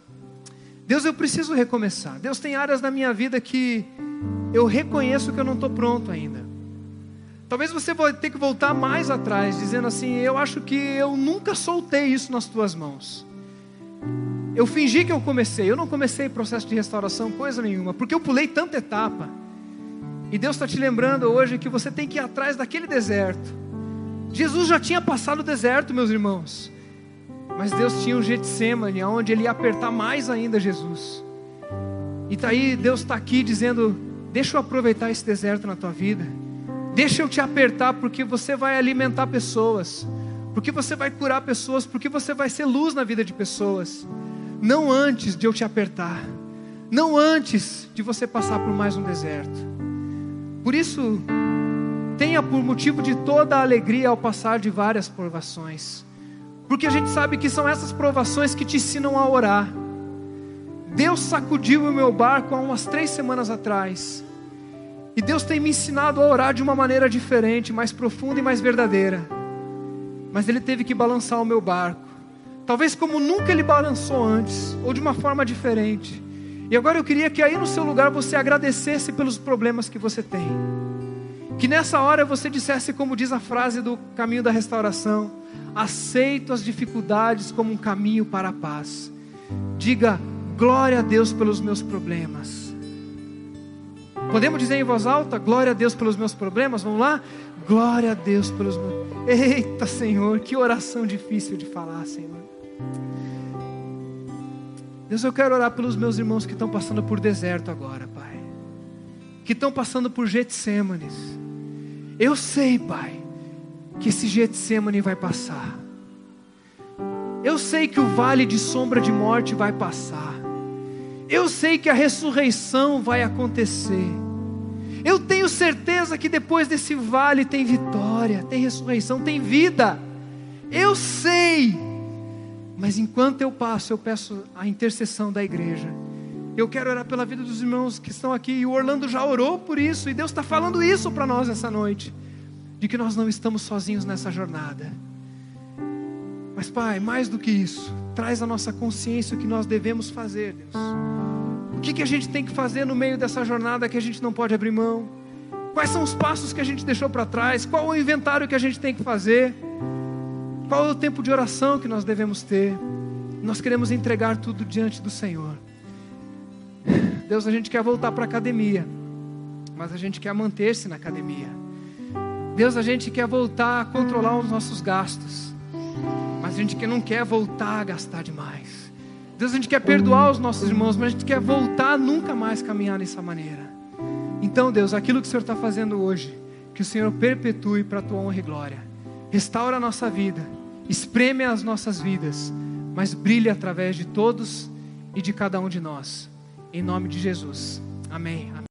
Deus, eu preciso recomeçar. Deus, tem áreas da minha vida que eu reconheço que eu não estou pronto ainda. Talvez você vai ter que voltar mais atrás, dizendo assim: Eu acho que eu nunca soltei isso nas tuas mãos. Eu fingi que eu comecei, eu não comecei processo de restauração, coisa nenhuma, porque eu pulei tanta etapa. E Deus está te lembrando hoje que você tem que ir atrás daquele deserto. Jesus já tinha passado o deserto, meus irmãos. Mas Deus tinha um Getsemane, onde Ele ia apertar mais ainda Jesus. E tá aí, Deus está aqui dizendo: Deixa eu aproveitar esse deserto na tua vida. Deixa eu te apertar, porque você vai alimentar pessoas. Porque você vai curar pessoas. Porque você vai ser luz na vida de pessoas. Não antes de eu te apertar. Não antes de você passar por mais um deserto. Por isso, tenha por motivo de toda a alegria ao passar de várias provações. Porque a gente sabe que são essas provações que te ensinam a orar. Deus sacudiu o meu barco há umas três semanas atrás. E Deus tem me ensinado a orar de uma maneira diferente, mais profunda e mais verdadeira. Mas Ele teve que balançar o meu barco. Talvez como nunca Ele balançou antes, ou de uma forma diferente. E agora eu queria que aí no seu lugar você agradecesse pelos problemas que você tem. Que nessa hora você dissesse, como diz a frase do caminho da restauração: aceito as dificuldades como um caminho para a paz. Diga glória a Deus pelos meus problemas. Podemos dizer em voz alta, glória a Deus pelos meus problemas? Vamos lá? Glória a Deus pelos meus. Eita, Senhor, que oração difícil de falar, Senhor. Deus, eu quero orar pelos meus irmãos que estão passando por deserto agora, Pai. Que estão passando por Getsêmanes. Eu sei, Pai, que esse Getsemane vai passar. Eu sei que o vale de sombra de morte vai passar. Eu sei que a ressurreição vai acontecer. Eu tenho certeza que depois desse vale tem vitória, tem ressurreição, tem vida. Eu sei mas enquanto eu passo, eu peço a intercessão da igreja. Eu quero orar pela vida dos irmãos que estão aqui. E o Orlando já orou por isso. E Deus está falando isso para nós essa noite. De que nós não estamos sozinhos nessa jornada. Mas, Pai, mais do que isso, traz a nossa consciência o que nós devemos fazer, Deus. O que, que a gente tem que fazer no meio dessa jornada que a gente não pode abrir mão? Quais são os passos que a gente deixou para trás? Qual o inventário que a gente tem que fazer? Qual é o tempo de oração que nós devemos ter? Nós queremos entregar tudo diante do Senhor. Deus, a gente quer voltar para a academia, mas a gente quer manter-se na academia. Deus, a gente quer voltar a controlar os nossos gastos, mas a gente não quer voltar a gastar demais. Deus, a gente quer perdoar os nossos irmãos, mas a gente quer voltar a nunca mais caminhar dessa maneira. Então, Deus, aquilo que o Senhor está fazendo hoje, que o Senhor perpetue para a tua honra e glória. Restaura a nossa vida espreme as nossas vidas, mas brilhe através de todos e de cada um de nós. Em nome de Jesus. Amém. Amém.